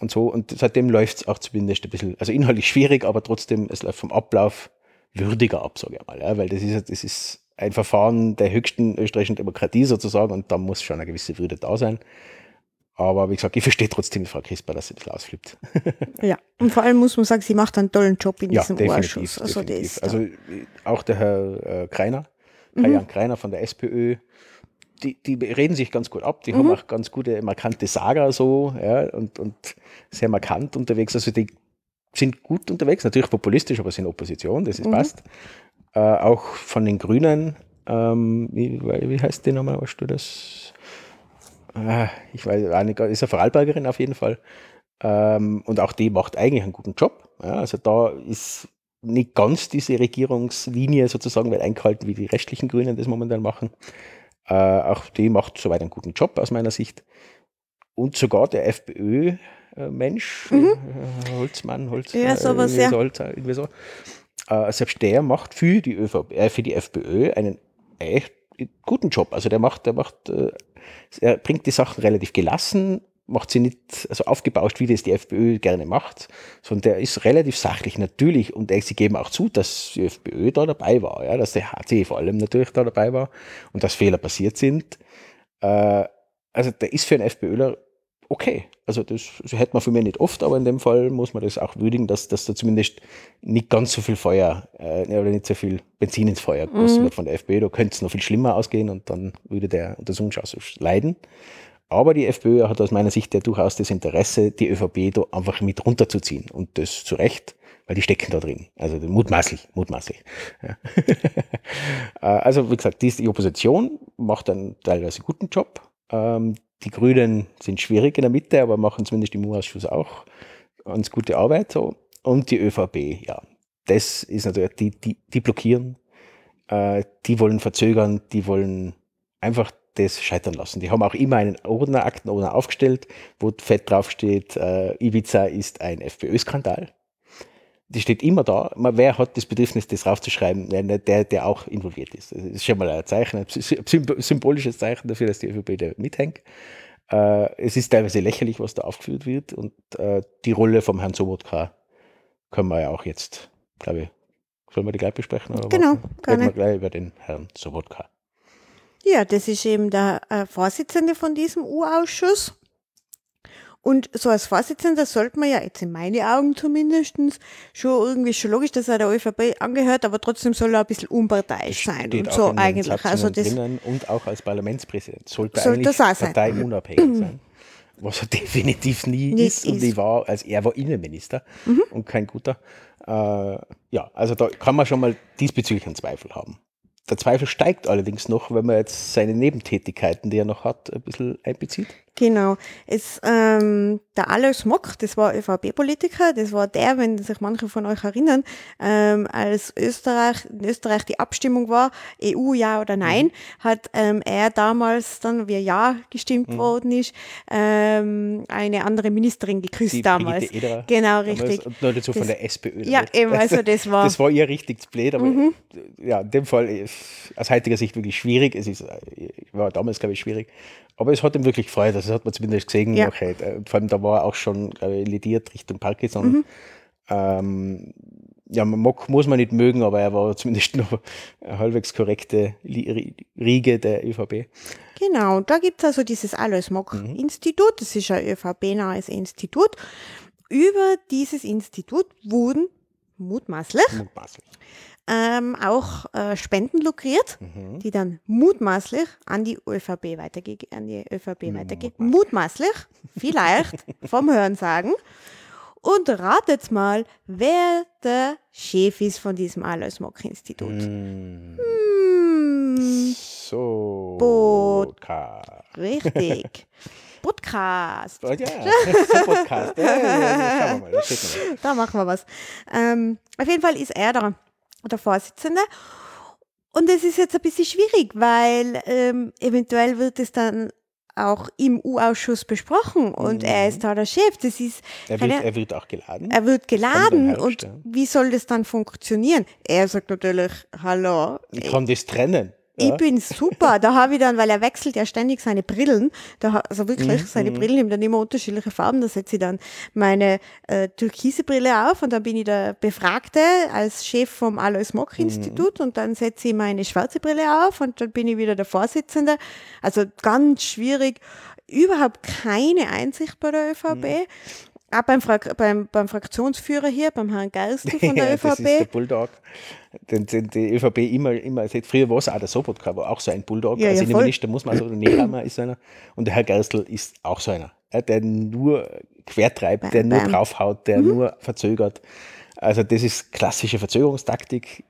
und so. Und seitdem läuft es auch zumindest ein bisschen, also inhaltlich schwierig, aber trotzdem, es läuft vom Ablauf würdiger ab, sage ich mal. Ja, weil das ist, das ist ein Verfahren der höchsten österreichischen Demokratie sozusagen und da muss schon eine gewisse Würde da sein. Aber wie gesagt, ich verstehe trotzdem Frau Crisper, dass sie das ausflippt. ja, und vor allem muss man sagen, sie macht einen tollen Job in ja, diesem definitiv, Ausschuss. Also, definitiv. also auch der Herr äh, Kreiner, mhm. Jan Kreiner von der SPÖ, die, die reden sich ganz gut ab, die mhm. haben auch ganz gute, markante Saga so, ja, und, und sehr markant unterwegs. Also die sind gut unterwegs, natürlich populistisch, aber sind Opposition, das ist mhm. passt. Äh, auch von den Grünen, ähm, wie, wie heißt die nochmal, weißt du das? Äh, ich weiß auch nicht, ist eine Vorarlbergerin auf jeden Fall. Ähm, und auch die macht eigentlich einen guten Job. Ja, also da ist nicht ganz diese Regierungslinie sozusagen wird eingehalten, wie die restlichen Grünen das momentan machen. Äh, auch die macht soweit einen guten Job aus meiner Sicht. Und sogar der FPÖ-Mensch, mhm. äh, Holzmann, Holz, ja, sowas, ja. Holz, irgendwie so, äh, selbst der macht für die, ÖVP, äh, für die FPÖ einen echt guten Job. Also der macht, der macht, äh, er bringt die Sachen relativ gelassen macht sie nicht also aufgebauscht, wie das die FPÖ gerne macht, sondern der ist relativ sachlich natürlich und sie geben auch zu, dass die FPÖ da dabei war, ja, dass der HC vor allem natürlich da dabei war und dass Fehler passiert sind. Äh, also der ist für einen FPÖler okay. Also das, hätte man für mich nicht oft, aber in dem Fall muss man das auch würdigen, dass, dass da zumindest nicht ganz so viel Feuer äh, oder nicht so viel Benzin ins Feuer gegossen mhm. wird von der FPÖ. Da könnte es noch viel schlimmer ausgehen und dann würde der Untersuchungsausschuss leiden. Aber die FPÖ hat aus meiner Sicht ja durchaus das Interesse, die ÖVP da einfach mit runterzuziehen. Und das zu Recht, weil die stecken da drin. Also mutmaßlich, mutmaßlich. Ja. Äh, also wie gesagt, die, Opposition macht einen teilweise guten Job. Ähm, die Grünen sind schwierig in der Mitte, aber machen zumindest im U-Ausschuss auch ganz gute Arbeit. So. Und die ÖVP, ja, das ist natürlich, die, die, die blockieren, äh, die wollen verzögern, die wollen einfach das scheitern lassen. Die haben auch immer einen Ordner, Aktenordner aufgestellt, wo fett draufsteht, äh, Ibiza ist ein FPÖ-Skandal. Die steht immer da. Wer hat das Bedürfnis, das raufzuschreiben? Der, der auch involviert ist. Das ist schon mal ein Zeichen, ein symbolisches Zeichen dafür, dass die ÖVP da mithängt. Äh, es ist teilweise lächerlich, was da aufgeführt wird. Und äh, die Rolle vom Herrn Sobotka können wir ja auch jetzt, glaube ich, sollen wir die gleich besprechen? Oder genau, gerne. Reden wir gleich über den Herrn Sobotka. Ja, das ist eben der äh, Vorsitzende von diesem U-Ausschuss. Und so als Vorsitzender sollte man ja, jetzt in meinen Augen zumindest, schon irgendwie schon logisch, dass er der ÖVP angehört, aber trotzdem soll er ein bisschen unparteiisch sein. und so eigentlich. Also das und auch als Parlamentspräsident sollte soll eigentlich parteiunabhängig sein. Was er definitiv nie Nicht ist. Und ist. war, als er war Innenminister mhm. und kein guter. Äh, ja, also da kann man schon mal diesbezüglich einen Zweifel haben. Der Zweifel steigt allerdings noch, wenn man jetzt seine Nebentätigkeiten, die er noch hat, ein bisschen einbezieht. Genau. Es, ähm, der Alois Mock, das war ÖVP-Politiker, das war der, wenn sich manche von euch erinnern, ähm, als Österreich, in Österreich die Abstimmung war, EU ja oder nein, mhm. hat ähm, er damals dann, wie ja gestimmt mhm. worden ist, ähm, eine andere Ministerin geküsst die damals. Ederer, genau, richtig. Und nur dazu das, von der SPÖ. Ja, eben, also das war. Das war ihr richtig blöd, aber mhm. ja, in dem Fall ist aus heutiger Sicht wirklich schwierig. Es ist, äh, war damals, glaube ich, schwierig. Aber es hat ihm wirklich gefreut. Das hat man zumindest gesehen. Ja. Okay. Äh, vor allem, da war er auch schon ich, lidiert Richtung Parkinson. Mhm. Ähm, ja, Mock muss man nicht mögen, aber er war zumindest noch eine halbwegs korrekte Riege der ÖVP. Genau, da gibt es also dieses Alois Mock-Institut. Das ist ein ÖVP-nahes Institut. Über dieses Institut wurden mutmaßlich, mutmaßlich ähm, auch äh, Spenden lukriert, mhm. die dann mutmaßlich an die ÖVP weitergeht, an die ÖVP mhm. Mutmaßlich, vielleicht vom Hörensagen. Und ratet mal, wer der Chef ist von diesem Alois Mock Institut. Mhm. Hm. So. Bodka. Richtig. Podcast. Oh, ja, Podcast. Ja, ja, ja, schauen wir mal. Da machen wir was. Ähm, auf jeden Fall ist er der, der Vorsitzende. Und es ist jetzt ein bisschen schwierig, weil ähm, eventuell wird es dann auch im U-Ausschuss besprochen und er ist da der Chef. Das ist Er wird, keine- er wird auch geladen. er wird geladen und wie soll das dann funktionieren? Er sagt natürlich, hallo, Ich kann das trennen. Ich Ja. bin super. Da habe ich dann, weil er wechselt ja ständig seine Brillen, da, also wirklich Mhm, seine Brillen haben dann immer unterschiedliche Farben. Da setze ich dann meine äh, türkise Brille auf und dann bin ich der Befragte als Chef vom Alois Mock Mhm. Institut und dann setze ich meine schwarze Brille auf und dann bin ich wieder der Vorsitzende. Also ganz schwierig. Überhaupt keine Einsicht bei der ÖVP. Mhm. Auch beim, Frak beim, beim Fraktionsführer hier, beim Herrn Geistel von der ja, das ist der ÖVP. Bulldog. Den, den, die ÖVP immer, immer, seit früher war es auch der Sobotka, war auch so ein Bulldog. Ja, als ja, voll. Innenminister muss man so, der Nehammer ist einer. Und der Herr Gerstl ist auch so einer, ja, der nur quertreibt, der nur draufhaut, der nur verzögert. Also das ist klassische Verzögerungstaktik.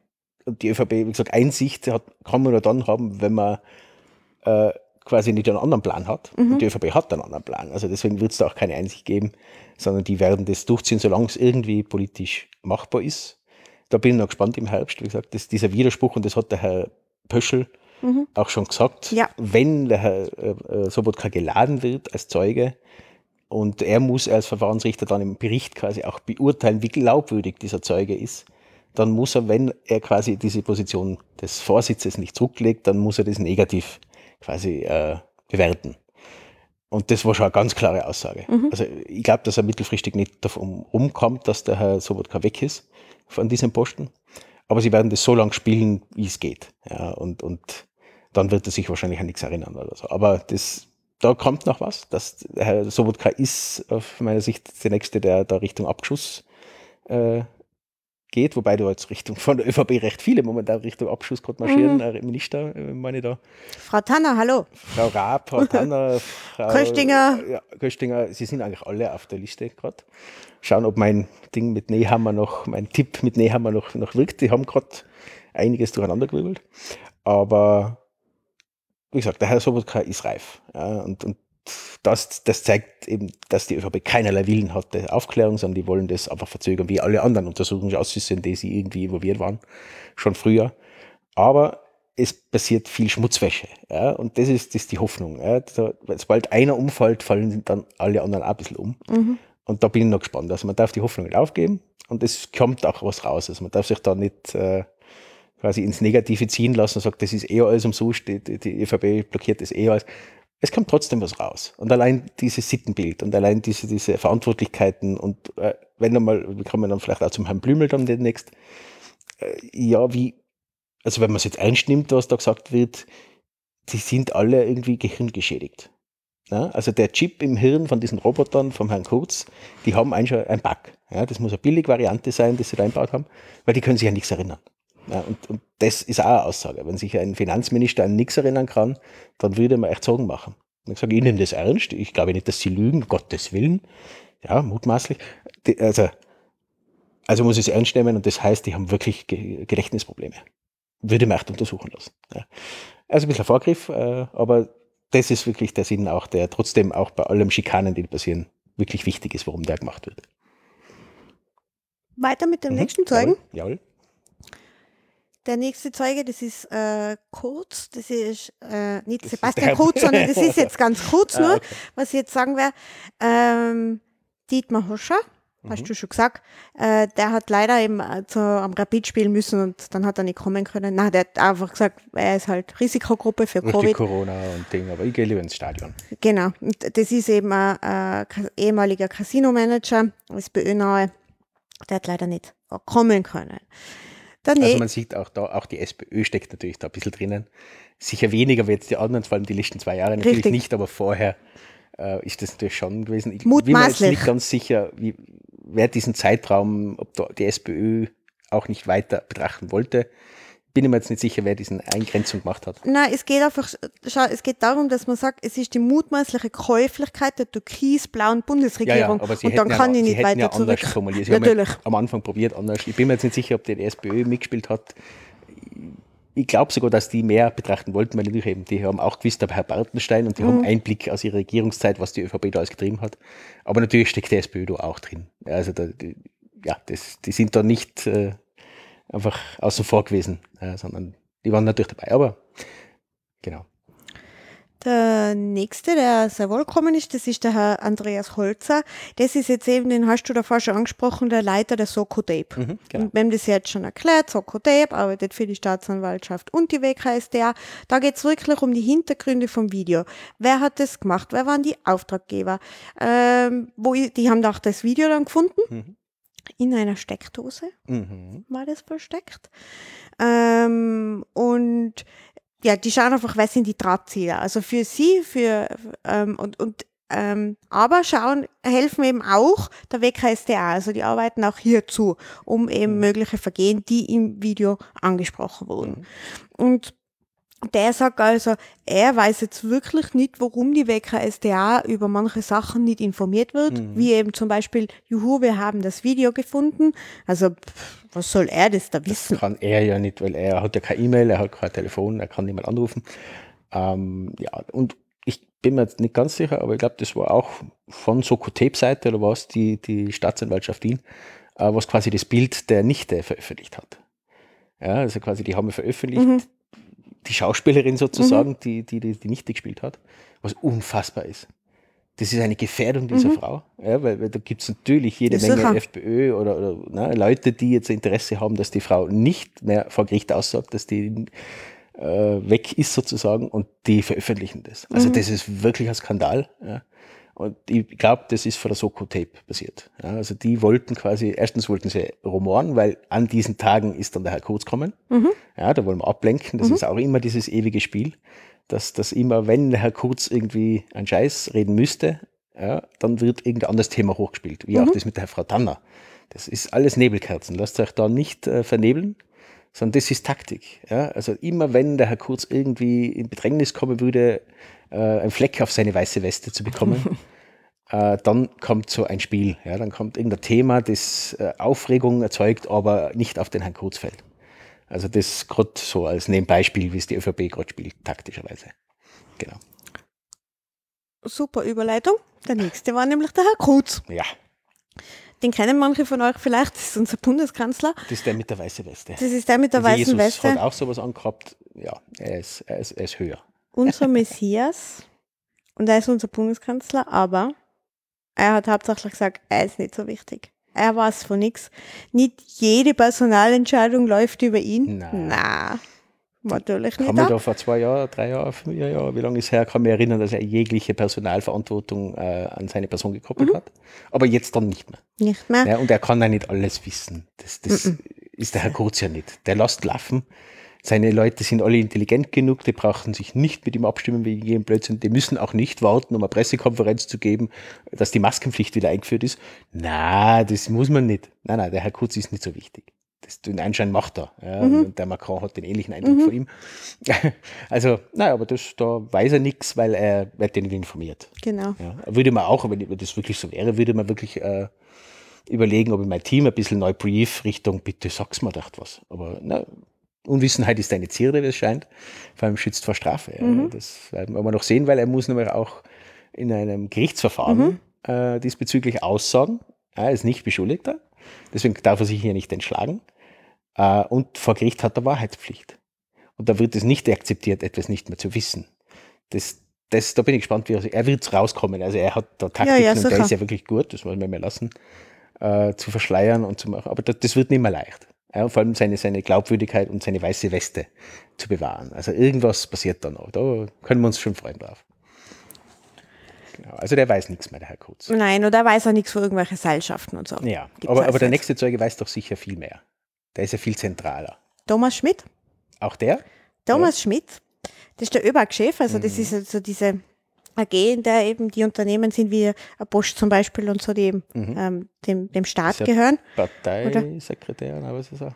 Und die ÖVP, wie gesagt, Einsicht hat, kann man nur dann haben, wenn man äh, quasi nicht einen anderen Plan hat. Und die ÖVP hat einen anderen Plan. Also deswegen wird es da auch keine Einsicht geben, sondern die werden das durchziehen, solange es irgendwie politisch machbar ist. Da bin ich noch gespannt im Herbst. Wie gesagt, das, dieser Widerspruch, und das hat der Herr Pöschel auch schon gesagt, Ja. wenn der Herr äh, äh, Sobotka geladen wird als Zeuge und er muss als Verfahrensrichter dann im Bericht quasi auch beurteilen, wie glaubwürdig dieser Zeuge ist, dann muss er, wenn er quasi diese Position des Vorsitzes nicht zurücklegt, dann muss er das negativ quasi äh, bewerten. Und das war schon eine ganz klare Aussage. Also ich glaube, dass er mittelfristig nicht davon rumkommt, dass der Herr Sobotka weg ist von diesem Posten. Aber sie werden das so lange spielen, wie es geht. Ja, und, und dann wird er sich wahrscheinlich an nichts erinnern oder so. Aber das, da kommt noch was. Das, der Herr Sobotka ist aus meiner Sicht der Nächste, der da Richtung Abschuss äh, geht, wobei du jetzt Richtung von der ÖVP recht viele momentan Richtung Abschuss gerade marschieren, äh, Minister, äh, meine ich da. Frau Tanner, hallo. Frau Raab, Frau Tanner, Frau Köstinger. Ja, Köstinger, sie sind eigentlich alle auf der Liste gerade. Schauen, ob mein Ding mit Nehammer noch, mein Tipp mit Nehammer noch, noch wirkt. Die haben gerade einiges durcheinander gewirbelt. Aber wie gesagt, der Herr Sobotka ist reif. Ja, und, und das, das zeigt eben, dass die ÖVP keinerlei Willen hat der Aufklärung, sondern die wollen das einfach verzögern, wie alle anderen Untersuchungsausschüsse, in die sie irgendwie involviert waren, schon früher. Aber es passiert viel Schmutzwäsche. Ja, und das ist, das ist die Hoffnung. Ja. Da, sobald einer umfällt, fallen dann alle anderen auch ein bisschen um. Und da bin ich noch gespannt. Also man darf die Hoffnung nicht aufgeben und es kommt auch was raus. Also man darf sich da nicht äh, quasi ins Negative ziehen lassen und sagt, das ist eh alles umsonst, die, die, die ÖVP blockiert das eh alles. Es kommt trotzdem was raus. Und allein dieses Sittenbild und allein diese, diese Verantwortlichkeiten und äh, wenn einmal, wir kommen dann vielleicht auch zum Herrn Blümel dann demnächst, äh, ja, wie, also wenn man es jetzt ernst nimmt, was da gesagt wird, die sind alle irgendwie gehirngeschädigt. Ja, also der Chip im Hirn von diesen Robotern vom Herrn Kurz, die haben schon ein Bug. Ja, das muss eine billige Variante sein, die sie da einbaut haben, weil die können sich an nichts erinnern. Ja, und, und das ist auch eine Aussage. Wenn sich ein Finanzminister an nichts erinnern kann, dann würde man echt Sorgen machen. Und ich sage, ich nehme das ernst. Ich glaube nicht, dass sie lügen, um Gottes Willen. Ja, mutmaßlich. Die, also, also muss ich es ernst nehmen und das heißt, die haben wirklich Ge Gedächtnisprobleme. Würde man echt untersuchen lassen. Ja. Also ein bisschen Vorgriff, äh, aber das ist wirklich der Sinn auch, der trotzdem auch bei allem Schikanen, die passieren, wirklich wichtig ist, warum der gemacht wird. Weiter mit dem Mhm. nächsten Zeugen. Jawohl. Jawohl. Der nächste Zeuge, das ist äh, Kurz, das ist äh, nicht ist Sebastian Kurz, sondern das ist jetzt ganz kurz Ah, nur, okay. was ich jetzt sagen werde. Ähm, Dietmar Hoscher, Mhm. hast du schon gesagt, äh, der hat leider eben äh, zu, am Rapid spielen müssen und dann hat er nicht kommen können. Nein, der hat einfach gesagt, er ist halt Risikogruppe für Richtig Covid. Corona und Ding, aber ich gehe lieber ins Stadion. Genau, und das ist eben ein, äh, ehemaliger Casino-Manager, SPÖ nahe, der hat leider nicht kommen können. Der Also nä- man sieht auch da, auch die SPÖ steckt natürlich da ein bisschen drinnen. Sicher weniger wie jetzt die anderen, vor allem die letzten zwei Jahre natürlich Richtig. nicht, aber vorher äh, ist das natürlich schon gewesen. Ich bin mir jetzt nicht ganz sicher, wie, wer diesen Zeitraum, ob da die SPÖ auch nicht weiter betrachten wollte. Bin ich mir jetzt nicht sicher, wer diesen Eingrenzung gemacht hat. Nein, es geht einfach, schau, es geht darum, dass man sagt, es ist die mutmaßliche Käuflichkeit der türkis-blauen Bundesregierung. und dann hätten kann ja, ich nicht weiter ja anders zurück. formuliert. Sie haben Natürlich. ja am Anfang probiert anders. Ich bin mir jetzt nicht sicher, ob die, SPÖ mitgespielt hat. ich glaube sogar, dass die mehr betrachten wollten, weil natürlich eben, die haben auch gewusst, der Herr Bartenstein und die mhm. haben Einblick aus ihrer Regierungszeit, was die ÖVP da alles getrieben hat. Aber natürlich steckt die SPÖ da auch drin. Also da, die, ja, das, die sind da nicht äh, einfach außen vor gewesen, äh, sondern die waren natürlich dabei. Aber genau. Der nächste, der sehr wohl gekommen ist, das ist der Herr Andreas Holzer. Das ist jetzt eben, den hast du davor schon angesprochen, der Leiter der Soko Tape. Mhm, genau. Und wir haben das jetzt schon erklärt, Soko Tape arbeitet für die Staatsanwaltschaft und die WKSDA. Da geht es wirklich um die Hintergründe vom Video. Wer hat das gemacht? Wer waren die Auftraggeber? Ähm, wo, die haben auch das Video dann gefunden. Mhm. In einer Steckdose mhm. war das versteckt. Ähm, und ja, die schauen einfach, was sind die Drahtziele. Also für sie, für ähm, und, und ähm, aber schauen, helfen eben auch der WKSDA, also die arbeiten auch hierzu, um eben mhm. mögliche Vergehen, die im Video angesprochen wurden. Mhm. Und der sagt also, er weiß jetzt wirklich nicht, warum die WKSDA über manche Sachen nicht informiert wird, mhm. wie eben zum Beispiel, juhu, wir haben das Video gefunden. Also, was soll er das da wissen? Das kann er ja nicht, weil er hat ja kein E-Mail, er hat kein Telefon, er kann niemand anrufen. Ähm, ja, und ich bin mir jetzt nicht ganz sicher, aber ich glaube, das war auch von Sokotep-Seite oder was, die, die Staatsanwaltschaft Wien, äh, was quasi das Bild der Nichte veröffentlicht hat. Ja, also quasi, die haben veröffentlicht, mhm die Schauspielerin sozusagen, mhm. die, die, die, die Nichte gespielt hat, was unfassbar ist. Das ist eine Gefährdung dieser mhm. Frau, ja, weil, weil da gibt es natürlich jede Menge sicher. FPÖ oder, oder na, Leute, die jetzt Interesse haben, dass die Frau nicht mehr vor Gericht aussagt, dass die äh, weg ist sozusagen und die veröffentlichen das. Also mhm. das ist wirklich ein Skandal. Ja. Und ich glaube, das ist von der Soko Tape passiert. Ja, also die wollten quasi, erstens wollten sie rumoren, weil an diesen Tagen ist dann der Herr Kurz kommen. Mhm. Ja, da wollen wir ablenken. Das mhm. ist auch immer dieses ewige Spiel, dass, dass immer, wenn der Herr Kurz irgendwie einen Scheiß reden müsste, ja, dann wird irgendein anderes Thema hochgespielt, wie mhm. auch das mit der Frau Tanner. Das ist alles Nebelkerzen. Lasst euch da nicht äh, vernebeln, sondern das ist Taktik. Ja? Also immer wenn der Herr Kurz irgendwie in Bedrängnis kommen würde, äh, einen Fleck auf seine weiße Weste zu bekommen, äh, dann kommt so ein Spiel. Ja? Dann kommt irgendein Thema, das äh, Aufregung erzeugt, aber nicht auf den Herrn Kurz fällt. Also das gerade so als Nebenbeispiel, wie es die ÖVP gerade spielt, taktischerweise. Genau. Super Überleitung. Der nächste war nämlich der Herr Kurz. Ja. Den kennen manche von euch vielleicht, das ist unser Bundeskanzler. Das ist der mit der weißen Weste. Das ist der mit der also weißen Jesus Weste. hat auch sowas angehabt. Ja, er ist, er ist, er ist höher unser Messias und er ist unser Bundeskanzler, aber er hat hauptsächlich gesagt, er ist nicht so wichtig. Er weiß von nichts. Nicht jede Personalentscheidung läuft über ihn. Nein. Na, natürlich nicht. Kann man da vor zwei Jahren, drei Jahren, vier Jahren, wie lange ist her, kann mich erinnern, dass er jegliche Personalverantwortung äh, an seine Person gekoppelt mhm. hat. Aber jetzt dann nicht mehr. Nicht mehr. Ja, und er kann ja nicht alles wissen. Das, das mhm. ist der Herr Kurz ja nicht. Der lässt laufen seine Leute sind alle intelligent genug, die brauchen sich nicht mit ihm abstimmen wegen jedem Blödsinn. Die müssen auch nicht warten, um eine Pressekonferenz zu geben, dass die Maskenpflicht wieder eingeführt ist. Na, das muss man nicht. Nein, nein, der Herr Kurz ist nicht so wichtig. Das, den Anschein macht er. Ja, mhm. Der Macron hat den ähnlichen Eindruck mhm. von ihm. Also, naja, aber das, da weiß er nichts, weil er wird den nicht informiert. Genau. Ja, würde man auch, wenn das wirklich so wäre, würde man wirklich äh, überlegen, ob ich mein Team ein bisschen neu brief Richtung, bitte sag's mir doch was. Aber na, Unwissenheit ist eine Zierde, wie es scheint. Vor allem schützt vor Strafe. Mhm. Das werden wir noch sehen, weil er muss nämlich auch in einem Gerichtsverfahren mhm. äh, diesbezüglich aussagen. Er ist nicht Beschuldigter. Deswegen darf er sich hier nicht entschlagen. Äh, und vor Gericht hat er Wahrheitspflicht. Und da wird es nicht akzeptiert, etwas nicht mehr zu wissen. Das, das, da bin ich gespannt, wie er, er wird rauskommen. Also er hat da Taktiken ja, ja, und der ist ja wirklich gut, das muss man mir lassen, äh, zu verschleiern und zu machen. Aber das, das wird nicht mehr leicht. Ja, vor allem seine, seine Glaubwürdigkeit und seine weiße Weste zu bewahren. Also irgendwas passiert da noch. Da können wir uns schon freuen drauf. Genau. Also der weiß nichts mehr, der Herr Kurz. Nein, oder er weiß auch nichts von irgendwelchen Seilschaften und so. Ja, aber, aber der nächste Zeuge weiß doch sicher viel mehr. Der ist ja viel zentraler. Thomas Schmidt. Auch der? Thomas ja. Schmidt. Das ist der ÖBAG-Chef, also mhm. das ist also diese AG, in der eben die Unternehmen sind wie Bosch zum Beispiel und so, die eben mhm. ähm, dem, dem Staat ja gehören. Parteisekretär, oder was ist er?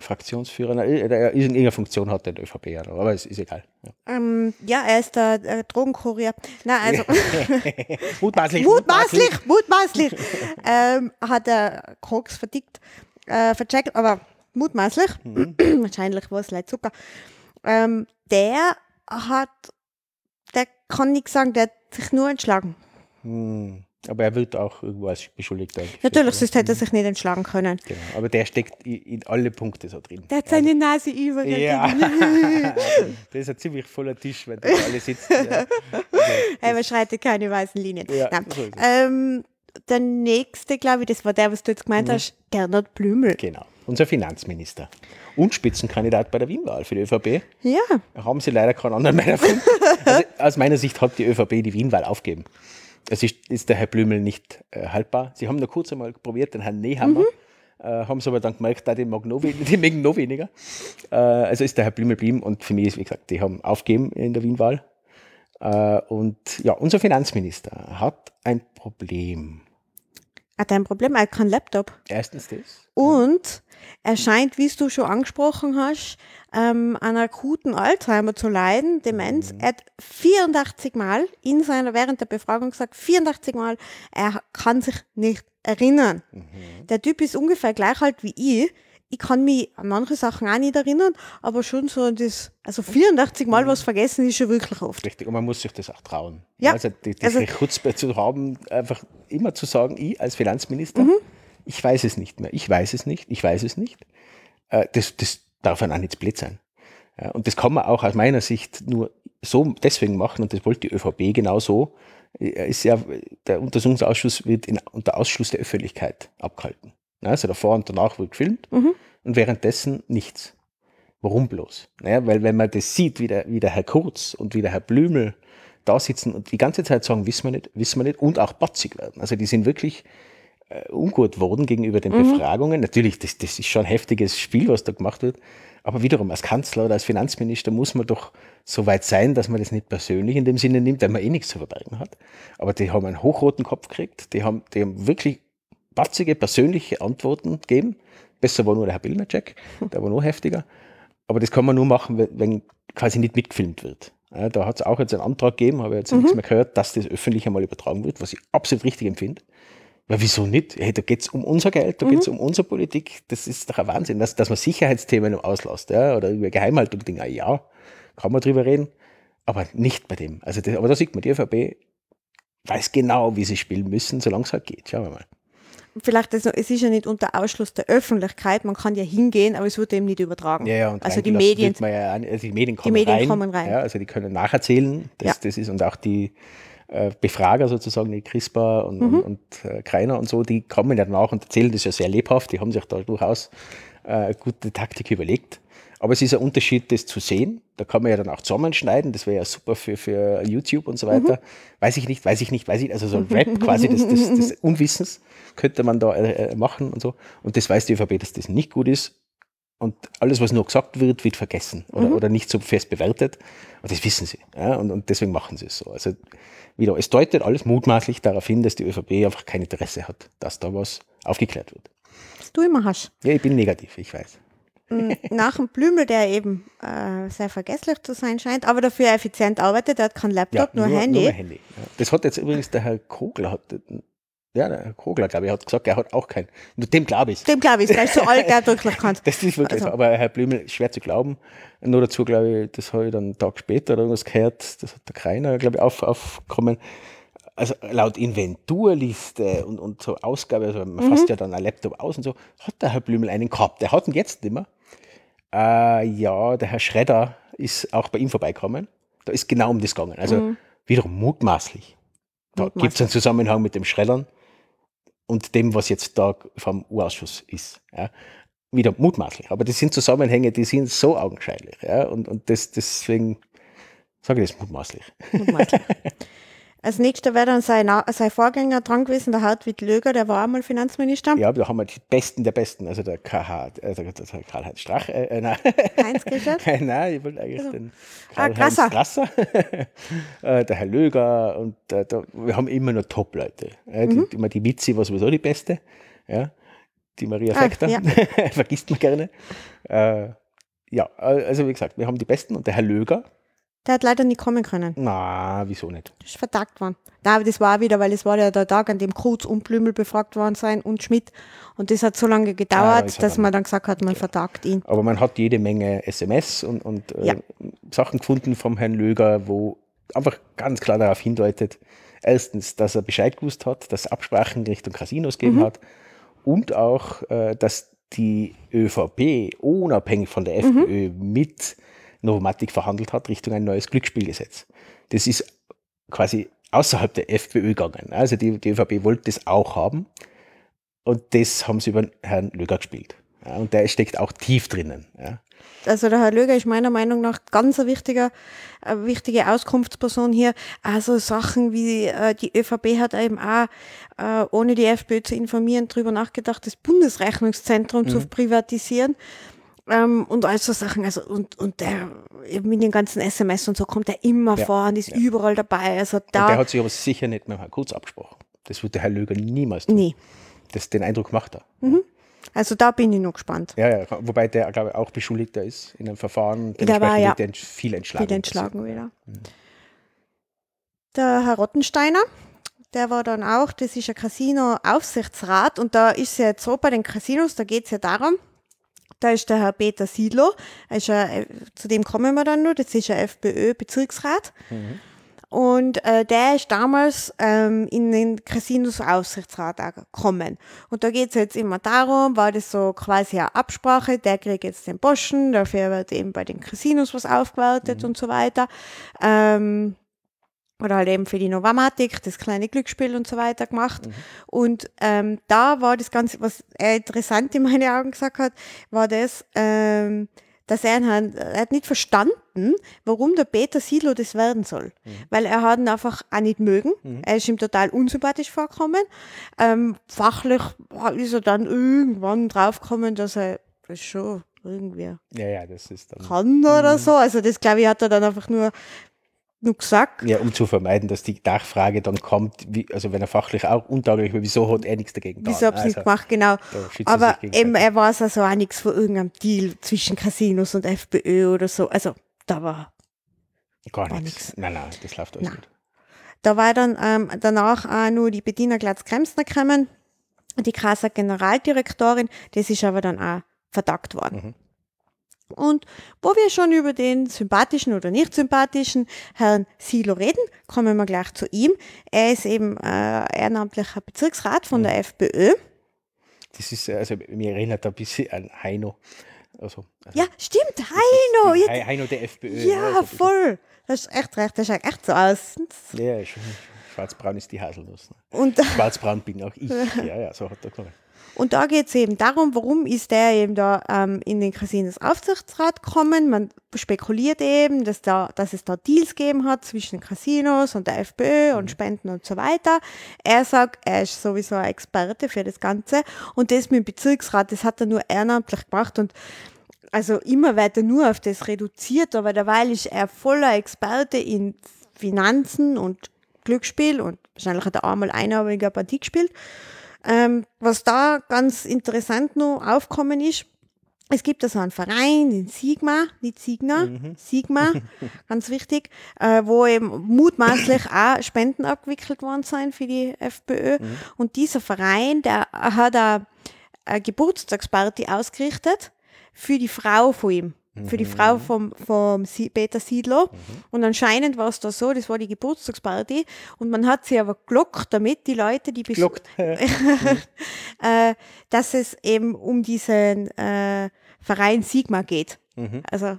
Fraktionsführer, na, irgendeine Funktion hat der ÖVP, aber es ist egal. Ja, ähm, ja er ist der, der Drogenkurier. Na, also. mutmaßlich. Mutmaßlich, mutmaßlich. ähm, hat er Koks verdickt, äh, vercheckt, aber mutmaßlich, Mhm. wahrscheinlich war es leid Zucker, ähm, der hat, der kann nichts sagen, der hat sich nur entschlagen. Hm. Aber er wird auch irgendwo als Beschuldigter. Natürlich, sonst hätte er sich nicht entschlagen können. Genau. Aber der steckt in alle Punkte so drin. Der hat seine Nase überall. Ja, das ist ein ziemlich voller Tisch, wenn da alle sitzen. Ja. Er überschreitet keine weißen Linien. Ja, so ähm, der nächste, glaube ich, das war der, was du jetzt gemeint hast, Gernot Blümel. Genau. Unser Finanzminister. Und Spitzenkandidat bei der Wien-Wahl für die ÖVP. Ja, Haben sie leider keinen anderen mehr erfunden. Also aus meiner Sicht hat die ÖVP die Wien-Wahl aufgegeben. Es ist, ist der Herr Blümel nicht äh, haltbar. Sie haben nur kurz einmal probiert, den Herrn Nehammer. Äh, haben sie aber dann gemerkt, da den, mag noch, den mögen noch weniger. Äh, also ist der Herr Blümel blieben und für mich ist, wie gesagt, die haben aufgegeben in der Wien-Wahl. Äh, und ja, unser Finanzminister hat ein Problem. Hat ein Problem, er hat keinen Laptop. Erstens das. Und er scheint, wie du schon angesprochen hast, ähm, an akuten Alzheimer zu leiden, Demenz. Mhm. Er hat 84 Mal in seiner, während der Befragung gesagt, 84 Mal, er kann sich nicht erinnern. Mhm. Der Typ ist ungefähr gleich alt wie ich. Ich kann mich an manche Sachen auch nicht erinnern, aber schon so das, also 84 Mal was vergessen ist schon wirklich oft. Richtig, und man muss sich das auch trauen. Ja, Also die, diese also- Chutzpe zu haben, einfach immer zu sagen, ich als Finanzminister, Mhm. ich weiß es nicht mehr, ich weiß es nicht, ich weiß es nicht. Äh, das, das darf dann auch nicht blöd sein. Und das kann man auch aus meiner Sicht nur so deswegen machen, und das wollte die ÖVP genauso, äh, ist ja, der Untersuchungsausschuss wird in, unter Ausschluss der Öffentlichkeit abgehalten. Also davor und danach wird gefilmt Mhm. und währenddessen nichts. Warum bloß? Naja, weil wenn man das sieht, wie der, wie der Herr Kurz und wie der Herr Blümel da sitzen und die ganze Zeit sagen, wissen wir nicht, wissen wir nicht und auch batzig werden. Also die sind wirklich äh, ungut worden gegenüber den Befragungen. Natürlich, das, das ist schon ein heftiges Spiel, was da gemacht wird. Aber wiederum, als Kanzler oder als Finanzminister muss man doch so weit sein, dass man das nicht persönlich in dem Sinne nimmt, weil man eh nichts zu verbergen hat. Aber die haben einen hochroten Kopf gekriegt, die haben, die haben wirklich batzige, persönliche Antworten gegeben. Besser war nur der Herr Bilmercheck, der war noch heftiger. Aber das kann man nur machen, wenn, quasi nicht mitgefilmt wird. Ja, da hat es auch jetzt einen Antrag gegeben, habe jetzt nichts mehr gehört, dass das öffentlich einmal übertragen wird, was ich absolut richtig empfinde. Ja, wieso nicht? Hey, da geht es um unser Geld, da geht es um unsere Politik. Das ist doch ein Wahnsinn, dass, dass man Sicherheitsthemen auslässt ja, oder über Geheimhaltung Dinge. Ja, kann man drüber reden, aber nicht bei dem. Also das, aber da sieht man, die ÖVP weiß genau, wie sie spielen müssen, solange es halt geht. Schauen wir mal. Vielleicht, ist noch, es ist ja nicht unter Ausschluss der Öffentlichkeit, man kann ja hingehen, aber es wird eben nicht übertragen. Ja, ja, und also die Medien, ja, nicht. also die Medien kommen Medien rein. kommen rein. Ja, also die können nacherzählen. Das, Ja. das ist, und auch die äh, Befrager sozusagen, die CRISPR und, Mhm. und, und äh, Kreiner und so, die kommen ja nach und erzählen das ja sehr lebhaft. Die haben sich da durchaus äh, gute Taktik überlegt. Aber es ist ein Unterschied, das zu sehen. Da kann man ja dann auch zusammenschneiden. Das wäre ja super für, für YouTube und so weiter. Weiß ich nicht, weiß ich nicht, weiß ich. Also so ein Rap quasi des, des, des Unwissens könnte man da äh, äh, machen und so. Und das weiß die ÖVP, dass das nicht gut ist. Und alles, was nur gesagt wird, wird vergessen oder, oder nicht so fest bewertet. Und das wissen sie. Ja? Und, und deswegen machen sie es so. Also wieder, es deutet alles mutmaßlich darauf hin, dass die ÖVP einfach kein Interesse hat, dass da was aufgeklärt wird. was du immer hast. Ja, ich bin negativ, ich weiß. Nach dem Blümel, der eben äh, sehr vergesslich zu sein scheint, aber dafür effizient arbeitet, der hat kein Laptop, nur, Handy. Nur Handy. Ja. Das hat jetzt übrigens der Herr Kogler, hat, ja, der Herr Kogler, glaube ich, hat gesagt, er hat auch keinen. Nur dem glaube ich. Dem glaube ich, der ist so alt, der wirklich kann. Das ist wirklich Also- so. Aber Herr Blümel, schwer zu glauben. Nur dazu, glaube ich, das habe ich dann einen Tag später oder irgendwas gehört, das hat der Kreiner, glaube ich, auf, aufgekommen. Also laut Inventurliste und, und so Ausgabe, also man Mhm. fasst ja dann ein Laptop aus und so, hat der Herr Blümel einen gehabt. Der hat ihn jetzt nicht mehr. Äh, ja, der Herr Schredder ist auch bei ihm vorbeigekommen. Da ist genau um das gegangen. Also wiederum mutmaßlich. Da Mhm. Gibt es einen Zusammenhang mit dem Schreddern und dem, was jetzt da vom U-Ausschuss ist. Ja. Wieder mutmaßlich. Aber das sind Zusammenhänge, die sind so augenscheinlich. Ja. Und, und das, deswegen sage ich das mutmaßlich. Mutmaßlich. Als nächster wäre dann sein, sein Vorgänger dran gewesen, der Hartwig Löger, der war einmal Finanzminister. Ja, da haben wir die Besten der Besten. Also der KH, äh, der, Karl-Heinz Strach, äh, äh, nein. Heinz Geschert. nein, ich wollte eigentlich den Ah, Karl-Heinz Grasser. Grasser, äh, der Herr Löger und äh, da, wir haben immer noch Top-Leute. Ja, die, Mhm. immer die Witzi war sowieso die Beste. Ja, die Maria Ah, Fekter, ja. vergisst man gerne. Äh, ja, also wie gesagt, wir haben die Besten und der Herr Löger, Der hat leider nicht kommen können. Na, wieso nicht? Das ist vertagt worden. Nein, aber das war wieder, weil es war ja der Tag, an dem Kurz und Blümel befragt worden sein und Schmidt. Und das hat so lange Ah, da gedauert, er dass man dann gesagt hat, man vertagt ihn. Aber man hat jede Menge SMS und, und äh, Ja. Sachen gefunden vom Herrn Löger, wo einfach ganz klar darauf hindeutet, erstens, dass er Bescheid gewusst hat, dass es Absprachen Richtung Casinos gegeben hat und auch, äh, dass die ÖVP unabhängig von der FPÖ mit Novomatic verhandelt hat Richtung ein neues Glücksspielgesetz. Das ist quasi außerhalb der FPÖ gegangen. Also die, die ÖVP wollte das auch haben und das haben sie über Herrn Löger gespielt. Ja, und der steckt auch tief drinnen. Ja. Also der Herr Löger ist meiner Meinung nach ganz ein wichtiger, eine wichtige Auskunftsperson hier. Also Sachen wie äh, die ÖVP hat eben auch, äh, ohne die FPÖ zu informieren, darüber nachgedacht, das Bundesrechnungszentrum zu privatisieren. Ähm, und all so Sachen, also und, und der eben mit den ganzen SMS und so kommt er immer Ja, vor und ist überall dabei. Also Und der da, hat sich aber sicher nicht mit Herrn Kurz abgesprochen. Das wird der Herr Löger niemals tun. nee. Das den Eindruck macht er. Also da bin ich noch gespannt. Ja, ja, wobei der, glaube ich, auch Beschuldigter ist in einem Verfahren. Der war, ja. der viel entschlagen. Wieder entschlagen wieder. Der Herr Rottensteiner, der war dann auch, das ist ein Casino-Aufsichtsrat und da ist es ja jetzt so bei den Casinos, da geht es ja darum, da ist der Herr Peter Siedlow, er ist ein, zu dem kommen wir dann noch, das ist ein FPÖ-Bezirksrat. Und äh, der ist damals ähm, in den Casinos-Aufsichtsrat gekommen. Und da geht es jetzt immer darum, war das so quasi eine Absprache, der kriegt jetzt den Posten, dafür wird eben bei den Casinos was aufgewertet und so weiter. Ähm, oder halt eben für die Novamatik, das kleine Glücksspiel und so weiter gemacht. Und ähm, da war das Ganze, was er interessant in meine Augen gesagt hat, war das, ähm, dass er, ihn, er hat nicht verstanden, warum der Peter Silo das werden soll. Weil er hat ihn einfach auch nicht mögen. Er ist ihm total unsympathisch vorgekommen. Ähm, fachlich ist er dann irgendwann draufgekommen, dass er das schon irgendwie Ja, ja, das ist dann. kann oder so. Also das, glaube ich, hat er dann einfach nur, nur gesagt. Ja, um zu vermeiden, dass die Nachfrage dann kommt, wie, also wenn er fachlich auch untauglich war, wieso hat er nichts dagegen Wieso habe ich nicht Also, gemacht, genau. er Aber eben, er weiß also auch nichts von irgendeinem Deal zwischen Casinos und FPÖ oder so. Also da war, Gar war nichts. Nein, nein, das läuft alles Nein. gut. da war dann ähm, danach auch nur die Bettina Glatz-Kremsner gekommen, die Krasser Generaldirektorin, das ist aber dann auch verdagt worden. Mhm. Und wo wir schon über den sympathischen oder nicht sympathischen Herrn Silo reden, kommen wir gleich zu ihm. Er ist eben äh, ehrenamtlicher Bezirksrat von Mhm. der FPÖ. Das ist, also mir erinnert ein bisschen an Heino. Also, also Ja, stimmt, Heino. Jetzt, He- Heino der FPÖ. ja, also voll. Das ist echt recht, das schaut echt so aus. Ja, sch- schwarzbraun ist die Haselnuss. Ne? Und, Schwarzbraun bin auch ich. Ja, ja, so hat er gesagt. Und da geht es eben darum, warum ist der eben da ähm, in den Casinos Aufsichtsrat gekommen. Man spekuliert eben, dass, da, dass es da Deals gegeben hat zwischen Casinos und der FPÖ und Spenden und so weiter. Er sagt, er ist sowieso ein Experte für das Ganze. Und das mit dem Bezirksrat, das hat er nur ehrenamtlich gemacht und also immer weiter nur auf das reduziert, aber derweil ist er voller Experte in Finanzen und Glücksspiel und wahrscheinlich hat er einmal einarmiger Partie gespielt. Ähm, was da ganz interessant noch aufkommen ist, es gibt da so einen Verein, den Sigma, nicht Signa, Sigma, ganz wichtig, äh, wo eben mutmaßlich auch Spenden abgewickelt worden sind für die FPÖ. Und dieser Verein, der hat eine, eine Geburtstagsparty ausgerichtet für die Frau von ihm. Für die Frau vom, vom Sie- Peter Siedler. Und anscheinend war es da so, das war die Geburtstagsparty. Und man hat sie aber gelockt damit, die Leute, die besucht Glockt. äh, dass es eben um diesen äh, Verein Sigma geht. Mhm. Also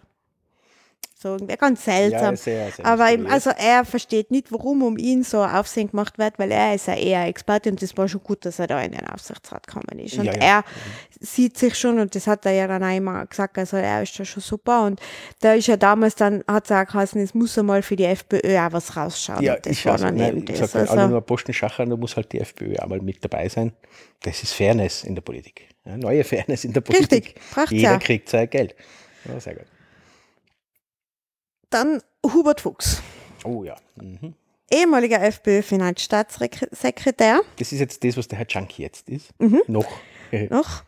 so irgendwie ganz seltsam. Ja, sehr, sehr Aber eben, also er versteht nicht, warum um ihn so Aufsehen gemacht wird, weil er ist ja eher Experte und das war schon gut, dass er da in den Aufsichtsrat gekommen ist. Und Ja, ja. er sieht sich schon, und das hat er ja dann auch immer gesagt, also er ist ja schon super. Und da ist ja damals dann, hat er auch geheißen, es muss einmal für die FPÖ auch was rausschauen. Ja, das ich war also, dann nein, eben ich das. sag, wenn alle Also, nur Posten schachern, da muss halt die FPÖ auch mal mit dabei sein. Das ist Fairness in der Politik. Ja, neue Fairness in der Politik. Richtig, Jeder ja. kriegt sein Geld. Ja, sehr gut. Dann Hubert Fuchs. Oh ja. Mhm. ehemaliger FPÖ-Finanzstaatssekretär Das ist jetzt das, was der Herr Junkie jetzt ist. Mhm. Noch. noch.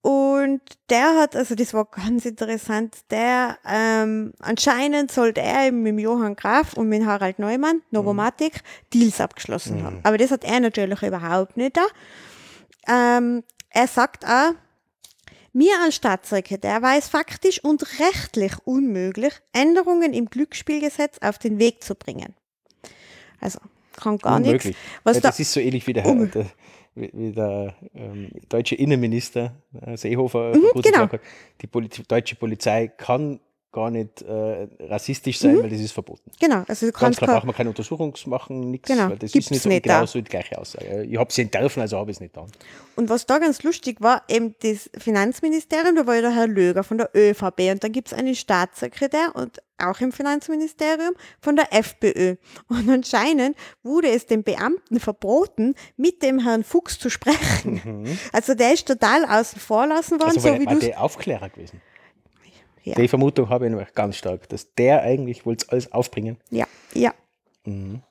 Und der hat, also das war ganz interessant, der ähm, anscheinend sollte er eben mit Johann Graf und mit Harald Neumann, Novomatic, mhm. Deals abgeschlossen mhm. haben. Aber das hat er natürlich überhaupt nicht da. Ähm, er sagt auch, mir als Staatssekretär war es faktisch und rechtlich unmöglich, Änderungen im Glücksspielgesetz auf den Weg zu bringen. Also kann gar nichts. Was ja, das da ist so ähnlich wie der, um, der, wie der ähm, deutsche Innenminister äh, Seehofer mhm, genau. hat. Die Poli deutsche Polizei kann gar nicht äh, rassistisch sein, mhm. weil das ist verboten. Genau, also du kannst Ganz klar braucht man keine Untersuchungsmachen, nichts, genau, weil das ist nicht, nicht genau so die gleiche Aussage. Ich habe es nicht dürfen, also habe ich es nicht getan. Und was da ganz lustig war, eben das Finanzministerium, da war ja der Herr Löger von der ÖVP und dann gibt es einen Staatssekretär und auch im Finanzministerium von der FPÖ. Und anscheinend wurde es den Beamten verboten, mit dem Herrn Fuchs zu sprechen. Mhm. Also der ist total außen vor lassen worden. Also so wie war der Aufklärer gewesen? Ja. Die Vermutung habe ich nämlich ganz stark, dass der eigentlich wollte alles aufbringen. Ja, ja. Mhm.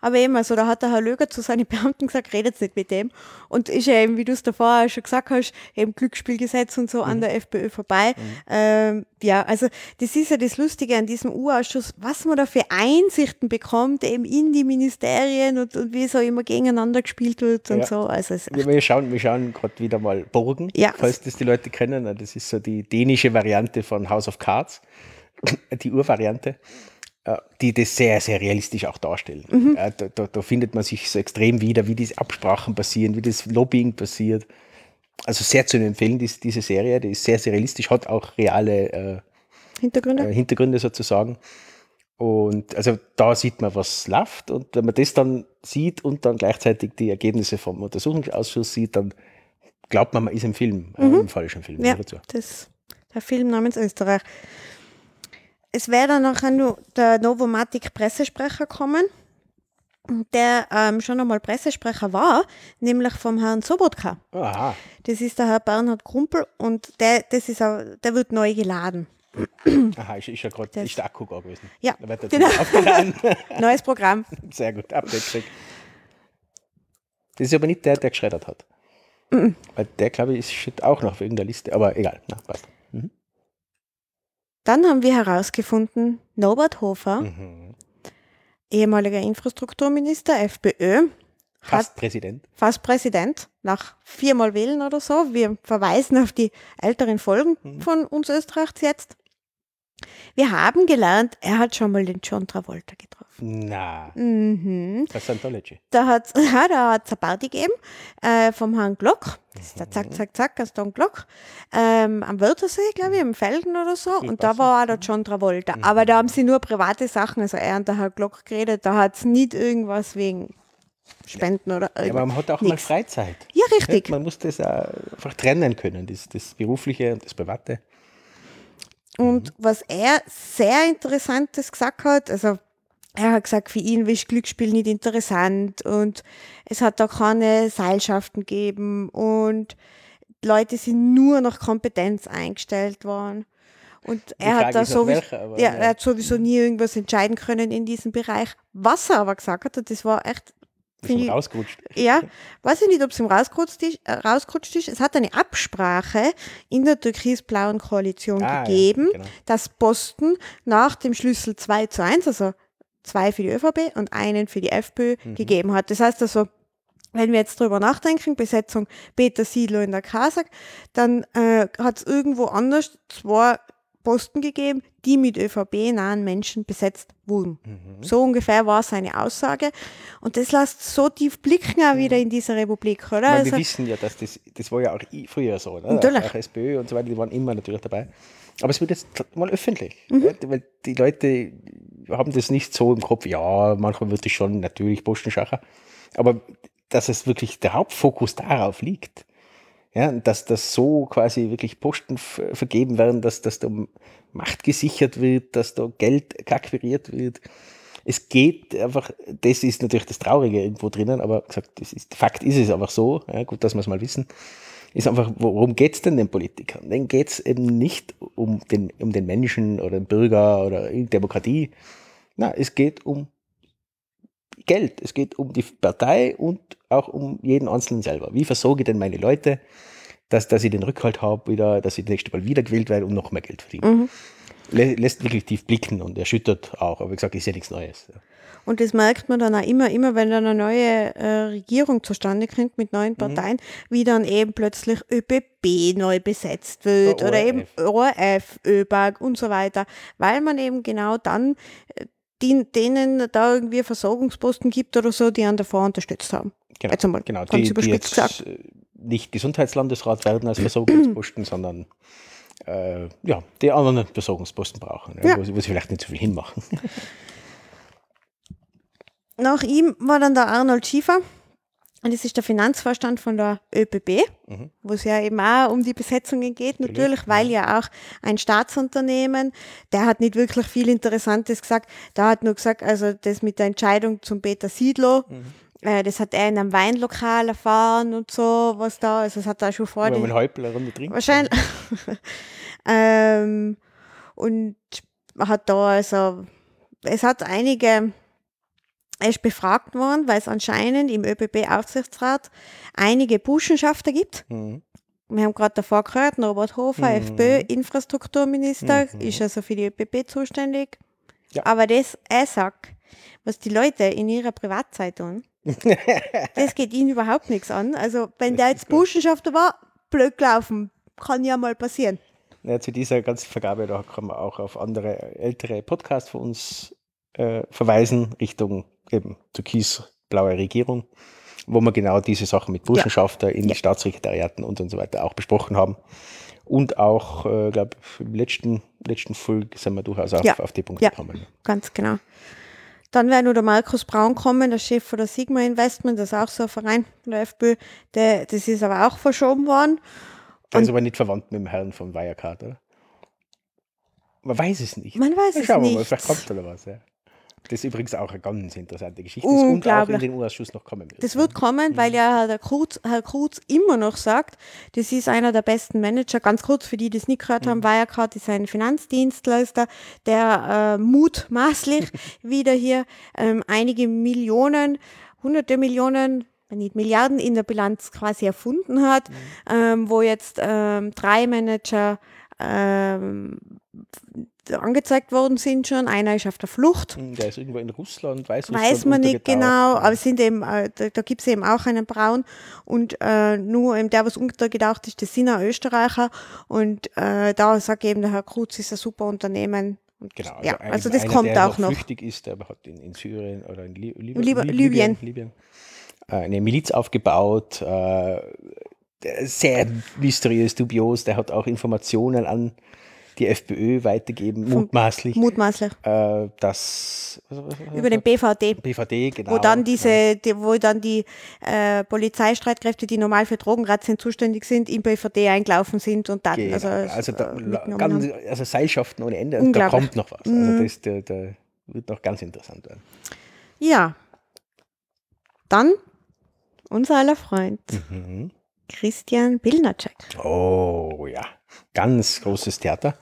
Aber eben, also da hat der Herr Löger zu seinen Beamten gesagt, redet nicht mit dem. Und ist ja eben, wie du es davor schon gesagt hast, eben Glücksspielgesetz und so mhm. an der FPÖ vorbei. Mhm. Ähm, ja, also das ist ja das Lustige an diesem U-Ausschuss, was man da für Einsichten bekommt, eben in die Ministerien und, und wie so immer gegeneinander gespielt wird und ja. so. Also ja, wir schauen, wir schauen gerade wieder mal Burgen, ja. falls das die Leute kennen. Das ist so die dänische Variante von House of Cards, die Urvariante. Äh, die das sehr, sehr realistisch auch darstellen. Mhm. Da, da, da, findet man sich so extrem wieder, wie diese Absprachen passieren, wie das Lobbying passiert. Also sehr zu empfehlen, diese, diese Serie, die ist sehr, sehr realistisch, hat auch reale äh, Hintergründe. Äh, Hintergründe sozusagen. Und also da sieht man, was läuft. Und wenn man das dann sieht und dann gleichzeitig die Ergebnisse vom Untersuchungsausschuss sieht, dann glaubt man, man ist im Film, äh, mhm. äh, im falschen Film. Ja, das, der Film namens Österreich es wäre dann nachher nur der Novomatic-Pressesprecher kommen, der ähm, schon einmal Pressesprecher war, nämlich vom Herrn Sobotka. Aha. Das ist der Herr Bernhard Krumpel und der, das ist auch, der wird neu geladen. Aha, ist, ist ja gerade ist der Akku gar gewesen. Ja, genau. Neues Programm. Sehr gut, Update Das ist aber nicht der, der geschreddert hat. Mhm. Weil der, glaube ich, ist auch noch wegen der Liste, aber egal. Na, passt. Mhm. Dann haben wir herausgefunden, Norbert Hofer, mhm. ehemaliger Infrastrukturminister, FPÖ, Fast Präsident. Fast Präsident, nach viermal wählen oder so. Wir verweisen auf die älteren Folgen mhm. von uns Österreichs jetzt. Wir haben gelernt, er hat schon mal den John Travolta getroffen. Na. Mhm. Das Scientology. Da hat ja, da hat es eine Party gegeben äh, vom Herrn Glock. Das ist der Zack, Zack, Zack, Gaston Glock. Ähm, am Wörthersee, glaube ich, im Felden oder so. Und da war auch der John Travolta. Mhm. Aber da haben sie nur private Sachen, also er und der Herr Glock geredet. Da hat es nicht irgendwas wegen Spenden oder irgendwas. Ja, aber man hat auch Nix. mal Freizeit. Ja, richtig. Man muss das einfach trennen können, das, das Berufliche und das Private. Und mhm. was er sehr Interessantes gesagt hat, also er hat gesagt, für ihn ist Glücksspiel nicht interessant und es hat da keine Seilschaften gegeben und Leute sind nur nach Kompetenz eingestellt worden. Und er hat da sowieso, welcher, ja, er hat sowieso nie irgendwas entscheiden können in diesem Bereich. Was er aber gesagt hat, und das war echt ist ihm rausgerutscht. Ja, weiß ich nicht, ob es ihm rausgerutscht ist, äh, rausgerutscht ist. Es hat eine Absprache in der türkis-blauen Koalition ah, gegeben, ja, genau. dass Posten nach dem Schlüssel 2 zu 1, also zwei für die ÖVP und einen für die FPÖ mhm. gegeben hat. Das heißt also, wenn wir jetzt drüber nachdenken, Besetzung Peter Siedler in der Kasach, dann äh, hat es irgendwo anders zwei Posten gegeben, die mit ÖVP-nahen Menschen besetzt wurden. Mhm. So ungefähr war seine Aussage. Und das lässt so tief blicken auch wieder in dieser Republik, oder? Meine, also, wir wissen ja, dass das, das war ja auch früher so, oder? Natürlich. Auch SPÖ und so weiter, die waren immer natürlich dabei. Aber es wird jetzt mal öffentlich, mhm. weil die Leute haben das nicht so im Kopf, ja, manchmal wird es schon natürlich Postenschacher, aber dass es wirklich der Hauptfokus darauf liegt, ja, dass das so quasi wirklich Posten vergeben werden, dass, dass da Macht gesichert wird, dass da Geld akquiriert wird. Es geht einfach, das ist natürlich das Traurige irgendwo drinnen, aber gesagt, das ist, Fakt ist es einfach so, ja, gut, dass wir es mal wissen, ist einfach, worum geht es denn den Politikern? Denen geht es eben nicht um den, um den Menschen oder den Bürger oder Demokratie. Na, es geht um Geld. Es geht um die Partei und auch um jeden Einzelnen selber. Wie versorge ich denn meine Leute? dass, dass ich den Rückhalt habe, wieder, dass ich das nächste Mal wieder gewählt werde und noch mehr Geld verdiene. Lä lässt wirklich tief blicken und erschüttert auch. Aber wie gesagt, ist ja nichts Neues. Und das merkt man dann auch immer, immer wenn dann eine neue äh, Regierung zustande kommt mit neuen Parteien, wie dann eben plötzlich ÖPP neu besetzt wird Der oder eben ORF. ÖBAG und so weiter, weil man eben genau dann äh, die, denen da irgendwie Versorgungsposten gibt oder so, die an davor unterstützt haben. Genau, Jetzt einmal genau. ganz Die, die überspitzt jetzt äh, nicht Gesundheitslandesrat werden als Versorgungsposten, sondern äh, ja, die anderen Versorgungsposten brauchen, ja, Ja. Wo, sie, wo sie vielleicht nicht so viel hinmachen. Nach ihm war dann der Arnold Schiefer. Und das ist der Finanzvorstand von der ÖPB, Mhm. wo es ja eben auch um die Besetzungen geht, Natürlich, natürlich, weil ja auch ein Staatsunternehmen, der hat nicht wirklich viel Interessantes gesagt. Der hat nur gesagt, also das mit der Entscheidung zum Peter Siedlow, Mhm. äh, das hat er in einem Weinlokal erfahren und so, was da, also das hat er schon vor Wenn man Häupl eine Runde trinkt. Wahrscheinlich. ähm, und man hat da also, es hat einige, er ist befragt worden, weil es anscheinend im ÖPB-Aufsichtsrat einige Burschenschafter gibt. Mhm. Wir haben gerade davor gehört, Norbert Hofer, Mhm. FPÖ-Infrastrukturminister, Mhm. ist also für die ÖPP zuständig. Ja. Aber das, er sagt, was die Leute in ihrer Privatzeit tun, das geht ihnen überhaupt nichts an. Also, wenn der jetzt. Burschenschafter war, blöd gelaufen, kann ja mal passieren. Ja, zu dieser ganzen Vergabe, da kann man auch auf andere ältere Podcasts von uns äh, verweisen, Richtung eben türkis-blaue Regierung, wo wir genau diese Sachen mit Burschenschafter in Ja. Staatssekretariaten und, und so weiter auch besprochen haben. Und auch, äh, glaube im letzten, letzten Folge sind wir durchaus auf, Ja. auf die Punkte Ja. gekommen. Ganz genau. Dann wäre nur der Markus Braun kommen, der Chef von der Sigma Investment, das ist auch so ein Verein von der FPÖ. Der, das ist aber auch verschoben worden. Der ist aber nicht verwandt mit dem Herrn von Wirecard, oder? Man weiß es nicht. Man weiß Na, es Schauen wir mal, nicht. vielleicht kommt oder was. Ja. Das ist übrigens auch eine ganz interessante Geschichte und auch in den U-Ausschuss noch kommen wird. Das wird kommen, weil ja Herr Kruz, Herr Kruz immer noch sagt, das ist einer der besten Manager. Ganz kurz, für die, die es nicht gehört haben, Wirecard ist ein Finanzdienstleister, der äh, mutmaßlich wieder hier ähm, einige Millionen, hunderte Millionen, wenn nicht Milliarden in der Bilanz quasi erfunden hat, ähm, wo jetzt ähm, drei Manager ähm, angezeigt worden sind schon. Einer ist auf der Flucht. Hm, Der ist irgendwo in Russland, weiß, Weiß man nicht genau, aber sind eben, äh, da, da gibt es eben auch einen Braun und äh, nur eben der, was untergetaucht ist, das sind auch Österreicher und äh, da sagt eben der Herr Kruz, ist ein super Unternehmen. Und, Genau, ja, ein- also das einer, kommt der auch noch. flüchtig ist, der hat in, in Syrien oder in Li Lib Liba- Lib- Libyen. Libyen äh, eine Miliz aufgebaut, äh, sehr mysteriös, dubios, der hat auch Informationen an die FPÖ weitergeben, mutmaßlich, Mutmaßlich. äh, dass was- was- was- Über den BVD. BVD, genau. Wo dann genau. diese, die, wo dann die äh, Polizeistreitkräfte, die normal für Drogenrazzien zuständig sind, im BVD eingelaufen sind und dann Genau. also, Also, da, äh, ganz, also Seilschaften ohne Ende, also da kommt noch was. Also Mhm. das der, der wird noch ganz interessant werden. Ja. Dann unser aller Freund Mhm. Christian Bilnacek. Oh ja, ganz großes Theater.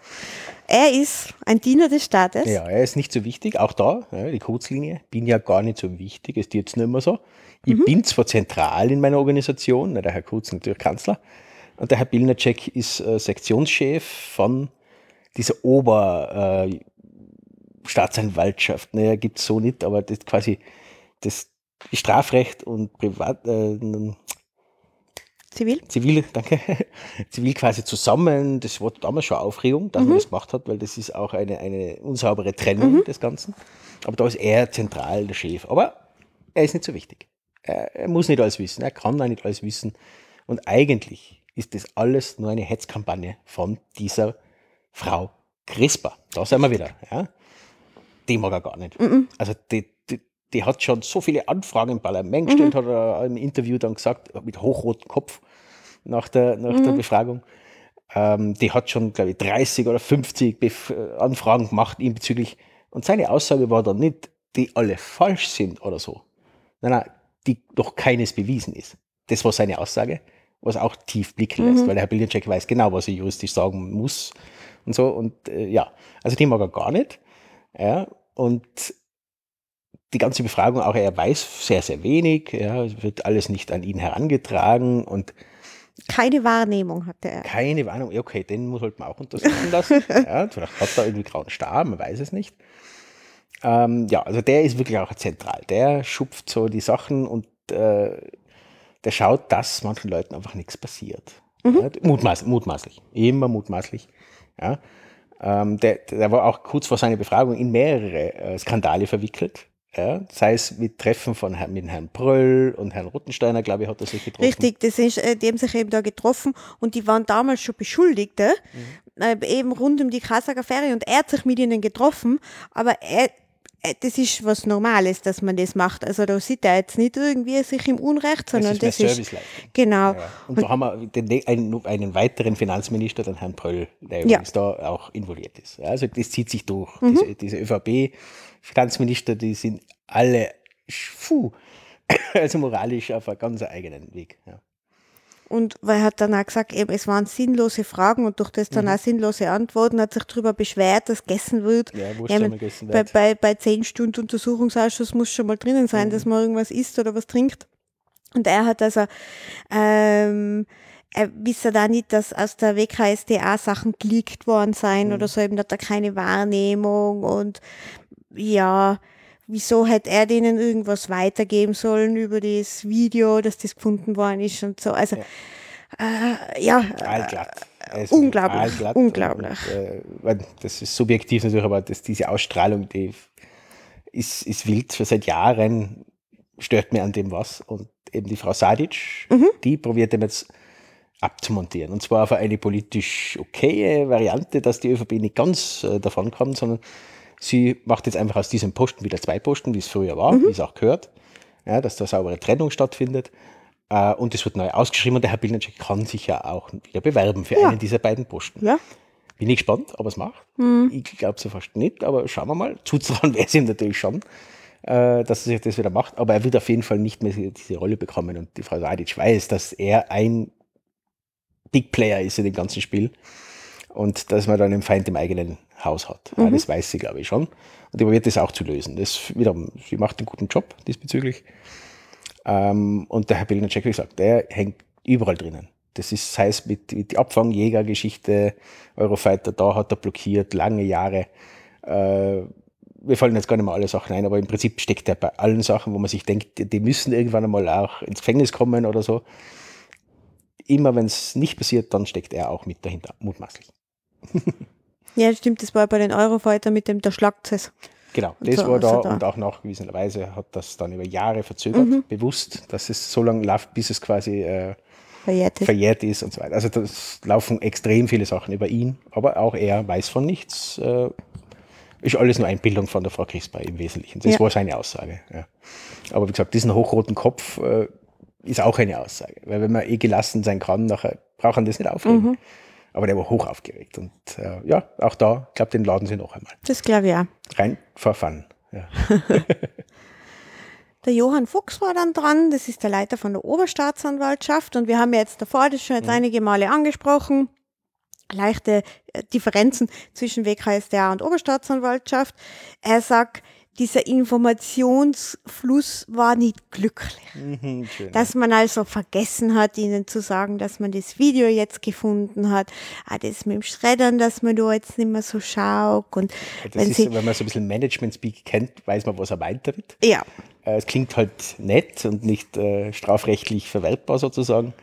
Er ist ein Diener des Staates. Ja, er ist nicht so wichtig, auch da, ja, die Kurzlinie, bin ja gar nicht so wichtig, ist jetzt nicht mehr so. Ich Mhm. bin zwar zentral in meiner Organisation, der Herr Kurz natürlich Kanzler, und der Herr Bilnacek ist äh, Sektionschef von dieser Ober äh. Naja, gibt es so nicht, aber das quasi das Strafrecht und Privat, äh, Zivil. Zivil, danke, Zivil quasi zusammen. Das war damals schon Aufregung, dass man das gemacht hat, weil das ist auch eine, eine unsaubere Trennung des Ganzen. Aber da ist er zentral der Chef. Aber er ist nicht so wichtig. Er, er muss nicht alles wissen, er kann auch nicht alles wissen. Und eigentlich ist das alles nur eine Hetzkampagne von dieser Frau Crispa. Da sind wir wieder. Ja? Die mag er gar nicht. Also die, die, hat schon so viele Anfragen im Parlament gestellt, hat er im Interview dann gesagt, mit hochrotem Kopf nach der, nach der Befragung. Ähm, die hat schon, glaube ich, 30 oder 50 Bef Anfragen gemacht ihm bezüglich. Und seine Aussage war dann nicht, die alle falsch sind oder so. Nein, nein, die doch keines bewiesen ist. Das war seine Aussage, was auch tief blicken lässt, weil der Herr Bildencheck weiß genau, was er juristisch sagen muss und so. Und äh, ja, also die mag er gar nicht. Ja, und die ganze Befragung auch, er weiß sehr, sehr wenig, ja, es wird alles nicht an ihn herangetragen und Keine Wahrnehmung hatte er. Keine Wahrnehmung, okay, den muss halt man auch untersuchen lassen. ja, vielleicht hat er irgendwie grauen Star, man weiß es nicht. Ähm, ja, also der ist wirklich auch zentral. Der schupft so die Sachen und äh, der schaut, dass manchen Leuten einfach nichts passiert. Mhm. Ja, mutmaß, mutmaßlich, immer mutmaßlich. Ja. Ähm, der, der war auch kurz vor seiner Befragung in mehrere äh, Skandale verwickelt. Ja, sei es mit Treffen von Herrn, mit Herrn Bröll und Herrn Rottensteiner, glaube ich, hat er sich getroffen. Richtig, das ist, äh, die haben sich eben da getroffen und die waren damals schon Beschuldigte, mhm. äh, eben rund um die Kassager-Affäre und er hat sich mit ihnen getroffen, aber er, äh, das ist was Normales, dass man das macht. Also da sieht er jetzt nicht irgendwie sich im Unrecht, sondern das ist, das ist genau. Ja. Und, und da haben wir den, einen, einen, weiteren Finanzminister, den Herrn Pröll, der übrigens ja. da auch involviert ist. Also das zieht sich durch. Mhm. Diese, diese ÖVP-Finanzminister, die sind alle, puh, also moralisch auf einem ganz eigenen Weg. Ja. Und weil er hat dann auch gesagt, eben, es waren sinnlose Fragen und durch das dann mhm. auch sinnlose Antworten hat sich darüber beschwert, dass gegessen wird. Ja, wo ja, gegessen bei, bei, bei zehn Stunden Untersuchungsausschuss muss schon mal drinnen sein, mhm. dass man irgendwas isst oder was trinkt. Und er hat also, ähm, er wisse da nicht, dass aus der WKSDA Sachen geleakt worden seien mhm. oder so, eben hat er keine Wahrnehmung und ja, wieso hätte er denen irgendwas weitergeben sollen über das Video, dass das gefunden worden ist und so. Also, ja, äh, ja äh, unglaublich, allglatt unglaublich. Und, äh, das ist subjektiv natürlich, aber das, diese Ausstrahlung, die ist, ist wild. Seit Jahren stört mir an dem was. Und eben die Frau Sadic, mhm. die probiert dem jetzt abzumontieren. Und zwar auf eine politisch okaye Variante, dass die ÖVP nicht ganz äh, davon kommt, sondern Sie macht jetzt einfach aus diesem Posten wieder zwei Posten, wie es früher war, mhm. wie es auch gehört, ja, dass da saubere Trennung stattfindet. Äh, und es wird neu ausgeschrieben und der Herr Bildnercheck kann sich ja auch wieder bewerben für ja. einen dieser beiden Posten. Ja. Bin ich gespannt, ob er es macht. Mhm. Ich glaube es fast nicht, aber schauen wir mal. Zutrauen wäre es ihm natürlich schon, äh, dass er sich das wieder macht. Aber er wird auf jeden Fall nicht mehr diese Rolle bekommen. Und die Frau Sadic weiß, dass er ein Big Player ist in dem ganzen Spiel und dass man dann einen Feind im eigenen Haus hat. Mhm. Ja, das weiß sie, glaube ich, schon. Und die probiert das auch zu lösen. Das wiederum, sie macht einen guten Job diesbezüglich. Ähm, und der Herr Billner-Check, wie gesagt, der hängt überall drinnen. Das ist, sei es mit, mit die Abfangjägergeschichte, Eurofighter, da hat er blockiert, lange Jahre. Äh, wir fallen jetzt gar nicht mal alle Sachen ein, aber im Prinzip steckt er bei allen Sachen, wo man sich denkt, die müssen irgendwann einmal auch ins Gefängnis kommen oder so. Immer wenn es nicht passiert, dann steckt er auch mit dahinter, mutmaßlich. Ja, stimmt, das war bei den Eurofighter mit dem, der schlagt es. Genau, das so, war da, also da, und auch nachgewiesenerweise hat das dann über Jahre verzögert, mhm. bewusst, dass es so lange läuft, bis es quasi äh, verjährt, ist. verjährt, ist. und so weiter. Also das laufen extrem viele Sachen über ihn, aber auch er weiß von nichts. Äh, ist alles nur Einbildung von der Frau Crispa im Wesentlichen. Das ja. war seine Aussage. Ja. Aber wie gesagt, diesen hochroten Kopf äh, ist auch eine Aussage. Weil wenn man eh gelassen sein kann, nachher braucht man das nicht aufregen. Mhm. Aber der war hoch aufgeregt. Und äh, ja, auch da, ich glaube, den laden sie noch einmal. Das glaube ich auch. Rein for fun. Ja. der Johann Fuchs war dann dran, das ist der Leiter von der Oberstaatsanwaltschaft. Und wir haben jetzt davor das schon jetzt mhm. einige Male angesprochen. Leichte äh, Differenzen zwischen WKSDA und Oberstaatsanwaltschaft. Er sagt, dieser Informationsfluss war nicht glücklich. Mhm, dass man also vergessen hat, ihnen zu sagen, dass man das Video jetzt gefunden hat. Ah, das mit dem Schreddern, dass man da jetzt nicht mehr so schaut. Und das wenn, ist, sie, wenn man so ein bisschen Management-Speak kennt, weiß man, was er meint damit. Ja. Äh, es klingt halt nett und nicht äh, strafrechtlich verwertbar sozusagen.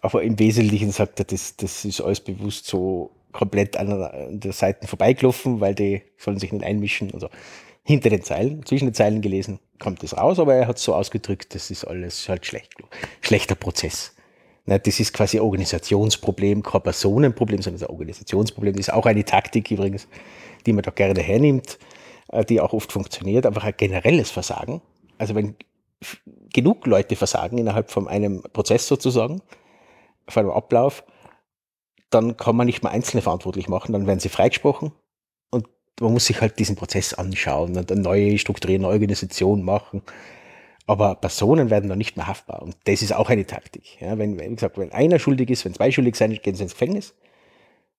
Aber im Wesentlichen sagt er, das, das ist alles bewusst so komplett an der Seite vorbeigelaufen, weil die sollen sich nicht einmischen. Also hinter den Zeilen, zwischen den Zeilen gelesen, kommt das raus, aber er hat es so ausgedrückt, das ist alles halt schlecht, schlechter Prozess. Das ist quasi ein Organisationsproblem, kein Personenproblem, sondern ein Organisationsproblem. Das ist auch eine Taktik übrigens, die man da gerne hernimmt, äh, die auch oft funktioniert, einfach ein generelles Versagen. Also wenn genug Leute versagen innerhalb von einem Prozess sozusagen, von einem Ablauf, dann kann man nicht mehr Einzelne verantwortlich machen, dann werden sie freigesprochen man muss sich halt diesen Prozess anschauen und eine neue strukturierte Organisation machen. Aber Personen werden dann nicht mehr haftbar. Und das ist auch eine Taktik. Ja, wenn, wie gesagt, wenn einer schuldig ist, wenn zwei schuldig sind, gehen sie ins Gefängnis.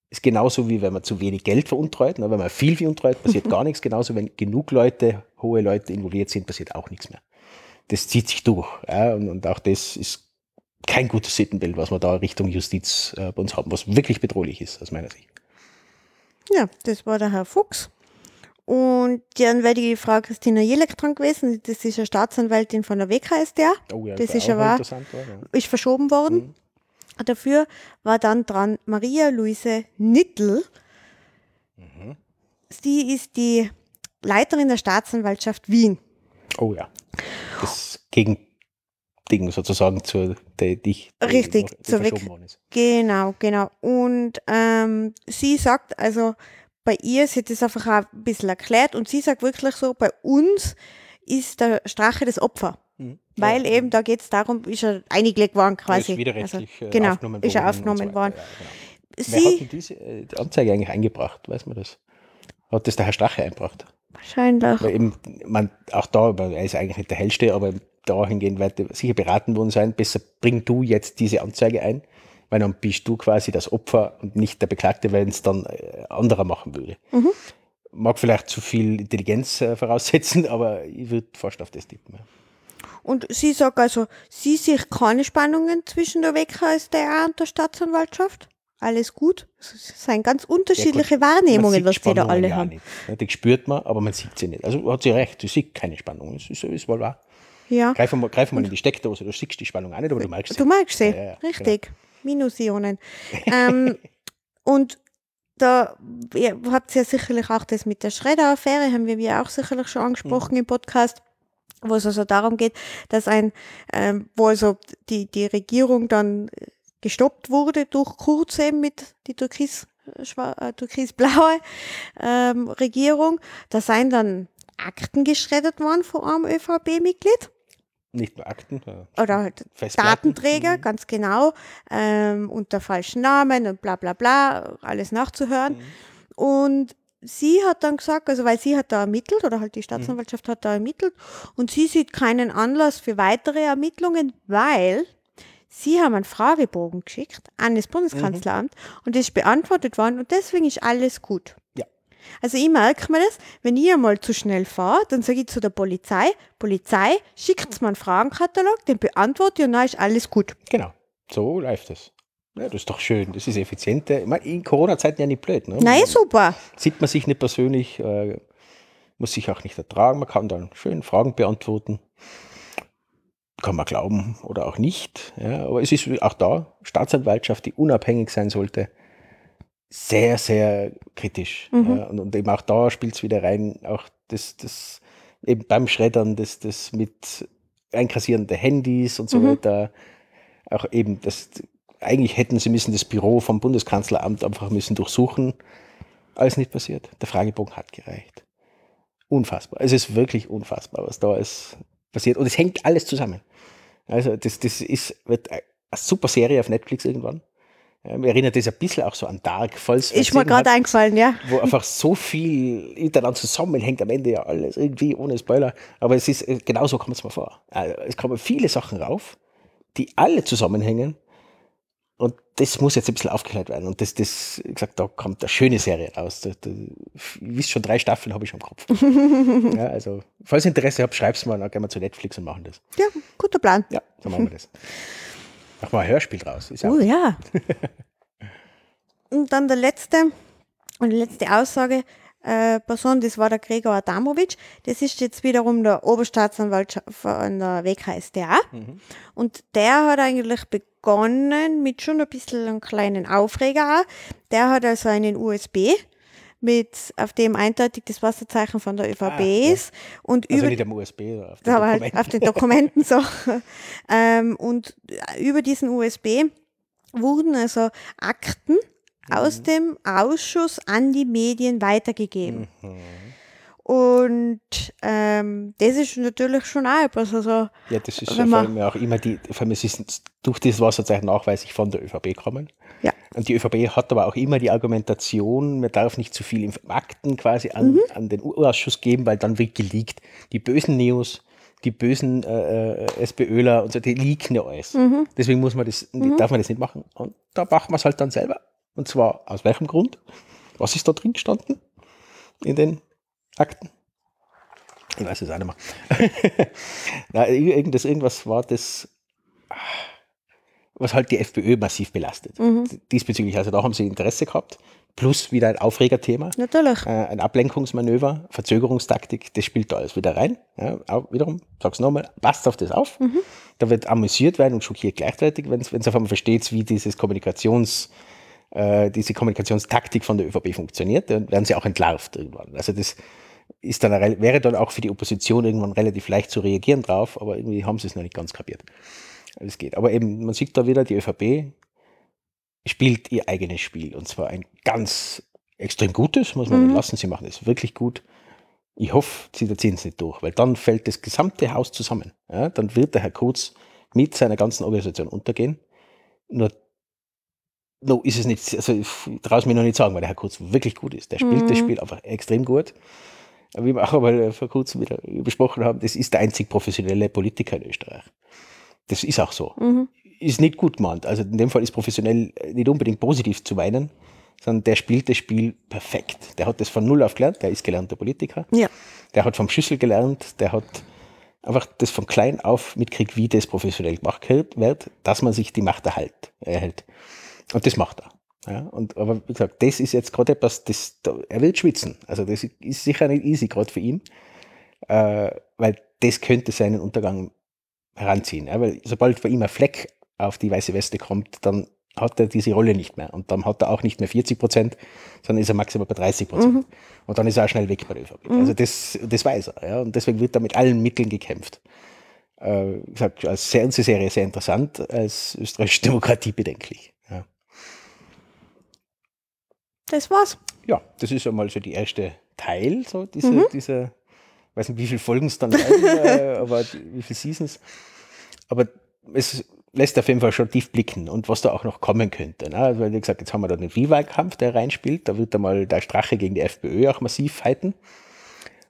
Ist genauso wie wenn man zu wenig Geld veruntreut. Ne? Wenn man viel veruntreut, passiert gar nichts. Genauso, wenn genug Leute, hohe Leute involviert sind, passiert auch nichts mehr. Das zieht sich durch. Ja? Und, und auch das ist kein gutes Sittenbild, was wir da Richtung Justiz äh, bei uns haben, was wirklich bedrohlich ist, aus meiner Sicht. Ja, das war der Herr Fuchs. Und dann wäre die Frau Christina Jelek dran gewesen. Das ist eine Staatsanwältin von der WKSDA. Oh ja, das ist interessant. War, ja. ist verschoben worden. Dafür war dann dran Maria Luise Nittel. Sie ist die Leiterin der Staatsanwaltschaft Wien. Oh ja. Das Gegending sozusagen zur, der dich die Richtig, die zur verschoben Weg- worden ist. Genau, genau. Und ähm, sie sagt, also bei ihr, sie hat das einfach auch ein bisschen erklärt und sie sagt wirklich so, bei uns ist der Strache das Opfer. Mhm. Weil Ja. eben, da geht es darum, ist er eingelegt worden quasi. ist widerrechtlich also, äh, genau, aufgenommen ist er aufgenommen so worden. Ja, genau. Wer hat denn diese äh, die Anzeige eigentlich eingebracht? Weiß man das? Hat das der Herr Strache eingebracht? wahrscheinlich. Weil eben, man, auch da, weil er ist eigentlich nicht der Hellste, aber dahingehend wird er sicher beraten worden sein, besser bring du jetzt diese Anzeige ein, weil dann bist du quasi das Opfer und nicht der Beklagte, wenn es dann äh, anderer machen würde. Mhm. Mag vielleicht zu viel Intelligenz äh, voraussetzen, aber ich würde fast auf das tippen. Ja. Und sie sagt also, sie sieht keine Spannungen zwischen der WKSDA und der Staatsanwaltschaft. Alles gut. Es sind ganz unterschiedliche Wahrnehmungen, Man was die da Spannungen alle ja haben. Nicht? Die spürt man, aber man sieht sie nicht. Also hat sie recht, sie sieht keine Spannung. Das ist, ist wohl wahr. Ja. Greif mal, greif mal in die Steckdose, du siehst die Spannung auch nicht, aber du merkst sie. Du magst sie, Ja, ja, ja, richtig. Minusionen. ähm, und da ihr habt ja sicherlich auch das mit der Schredder-Affäre, haben wir ja auch sicherlich schon angesprochen Mhm. im Podcast, wo es also darum geht, dass ein, ähm, wo also die, die Regierung dann äh, gestoppt wurde durch Kurz eben mit die türkis, schwa- äh, türkisblaue ähm, Regierung. Da seien dann Akten geschreddert worden von einem ÖVP-Mitglied Nicht nur Akten, äh, oder halt. Datenträger, Mhm. ganz genau, ähm, unter falschen Namen und bla bla bla, alles nachzuhören. Mhm. Und sie hat dann gesagt, also weil sie hat da ermittelt oder halt die Mhm. Staatsanwaltschaft hat da ermittelt und sie sieht keinen Anlass für weitere Ermittlungen, weil sie haben einen Fragebogen geschickt an das Bundeskanzleramt und das ist beantwortet worden und deswegen ist alles gut. Also ich merke mir das, wenn ich einmal zu schnell fahre, dann sage ich zu der Polizei, Polizei, schickt mir einen Fragenkatalog, den beantworte ich und dann ist alles gut. Genau, so läuft es. Ja, das ist doch schön, das ist effizient. Ich meine, in Corona-Zeiten ja nicht blöd. Ne? Eh super. Sieht man sich nicht persönlich, äh, muss sich auch nicht ertragen. Man kann dann schön Fragen beantworten. Kann man glauben oder auch nicht. Ja, aber es ist auch da, Staatsanwaltschaft, die unabhängig sein sollte, sehr, sehr kritisch. Mhm. Ja, und, und eben auch da spielt es wieder rein, auch das, das eben beim Schreddern, das, das mit Einkassieren der Handys und so Mhm. weiter. Auch eben das, eigentlich hätten sie müssen das Büro vom Bundeskanzleramt einfach müssen durchsuchen. Alles nicht passiert. Der Fragebogen hat gereicht. Unfassbar. Es ist wirklich unfassbar, was da ist passiert. Und es hängt alles zusammen. Also das, das ist, wird eine super Serie auf Netflix irgendwann. Mir erinnert das ein bisschen auch so an Dark, falls Ist mir gerade eingefallen, ja. wo einfach so viel miteinander zusammenhängt, am Ende ja alles irgendwie ohne Spoiler. Aber es ist, äh, genauso kommt es mir vor. Also, es kommen viele Sachen rauf, die alle zusammenhängen. Und das muss jetzt ein bisschen aufgeklärt werden. Und das, das, wie gesagt, da kommt eine schöne Serie raus. Da, da, ihr wisst schon, drei Staffeln habe ich schon im Kopf. ja, also, falls ihr Interesse habt, schreib's mal, dann gehen wir zu Netflix und machen das. Ja, guter Plan. Ja, so machen wir das. Machen wir ein Hörspiel draus. Ist ja Oh ja. Und dann der letzte, und die letzte Aussage, äh, Person, das war der Gregor Adamovic. Das ist jetzt wiederum der Oberstaatsanwalt von der WKSDA. Mhm. Und der hat eigentlich begonnen mit schon ein bisschen einem kleinen Aufreger. Der hat also einen USB mit, auf dem eindeutig das Wasserzeichen von der ÖVP Ah, ja. ist. Und also über nicht am USB, oder auf den aber halt Dokumenten. auf den Dokumenten so. ähm, und über diesen USB wurden also Akten Mhm. aus dem Ausschuss an die Medien weitergegeben. Mhm. Und ähm, das ist natürlich schon auch etwas. Also, Ja, das ist ja vor allem auch immer die, vor allem es ist durch das Wasserzeichen nachweislich von der ÖVP kommen. Ja. Und die ÖVP hat aber auch immer die Argumentation, man darf nicht zu viel Akten quasi an, Mhm. an den U-Ausschuss geben, weil dann wird geleakt. Die bösen Neos, die bösen äh, äh, SPÖler und so, die leaken ja alles. Mhm. Deswegen muss man das, darf man das nicht machen. Und da macht man es halt dann selber. Und zwar aus welchem Grund? Was ist da drin gestanden? In den Akten? Ich weiß es auch nicht mehr. Na, irgend- das, irgendwas war das. was halt die FPÖ massiv belastet. Mhm. Diesbezüglich, also da haben sie Interesse gehabt. Plus wieder ein Aufregerthema. Natürlich. Äh, ein Ablenkungsmanöver, Verzögerungstaktik, das spielt da alles wieder rein. Ja, auch wiederum, sag's nochmal, passt auf das auf. Mhm. Da wird amüsiert werden und schockiert gleichzeitig, wenn es auf einmal versteht, wie dieses Kommunikations, äh, diese Kommunikationstaktik von der ÖVP funktioniert, dann werden sie auch entlarvt irgendwann. Also das ist dann, wäre dann auch für die Opposition irgendwann relativ leicht zu reagieren drauf, aber irgendwie haben sie es noch nicht ganz kapiert. Es geht. Aber eben, man sieht da wieder, die ÖVP spielt ihr eigenes Spiel und zwar ein ganz extrem gutes, muss man mhm. lassen. Sie machen es wirklich gut. Ich hoffe, sie ziehen es nicht durch, weil dann fällt das gesamte Haus zusammen. Ja, dann wird der Herr Kurz mit seiner ganzen Organisation untergehen. Nur no, ist es nicht, also ich traue es mir noch nicht sagen, weil der Herr Kurz wirklich gut ist. Der spielt mhm. das Spiel einfach extrem gut. Wie wir auch einmal vor kurzem wieder besprochen haben, das ist der einzig professionelle Politiker in Österreich. Das ist auch so. Mhm. Ist nicht gut gemeint. Also in dem Fall ist professionell nicht unbedingt positiv zu meinen, sondern der spielt das Spiel perfekt. Der hat das von Null auf gelernt, der ist gelernter Politiker. Ja. Der hat vom Schüssel gelernt, der hat einfach das von klein auf mitkriegt, wie das professionell gemacht wird, dass man sich die Macht erhält. erhält. Und das macht er. Ja, und, aber wie gesagt, das ist jetzt gerade etwas, das, da, er wird schwitzen. Also das ist sicher nicht easy, gerade für ihn, äh, weil das könnte seinen Untergang heranziehen. Ja, weil sobald bei ihm ein Fleck auf die weiße Weste kommt, dann hat er diese Rolle nicht mehr. Und dann hat er auch nicht mehr 40 Prozent, sondern ist er maximal bei 30 Prozent. Mhm. Und dann ist er auch schnell weg bei der ÖVP. Mhm. Also das, das weiß er. Ja? Und deswegen wird da mit allen Mitteln gekämpft. Äh, gesagt, als Fernsehserie sehr interessant, als österreichische Demokratie bedenklich. Das war's. Ja, das ist einmal so die erste Teil, so diese, mhm. dieser weiß nicht, wie viele Folgen es dann werden, aber wie viele Seasons. Aber es lässt auf jeden Fall schon tief blicken und was da auch noch kommen könnte. Ne? Also, wie gesagt, jetzt haben wir da den Viehwahlkampf, der reinspielt. Da wird einmal der Strache gegen die FPÖ auch massiv fighten.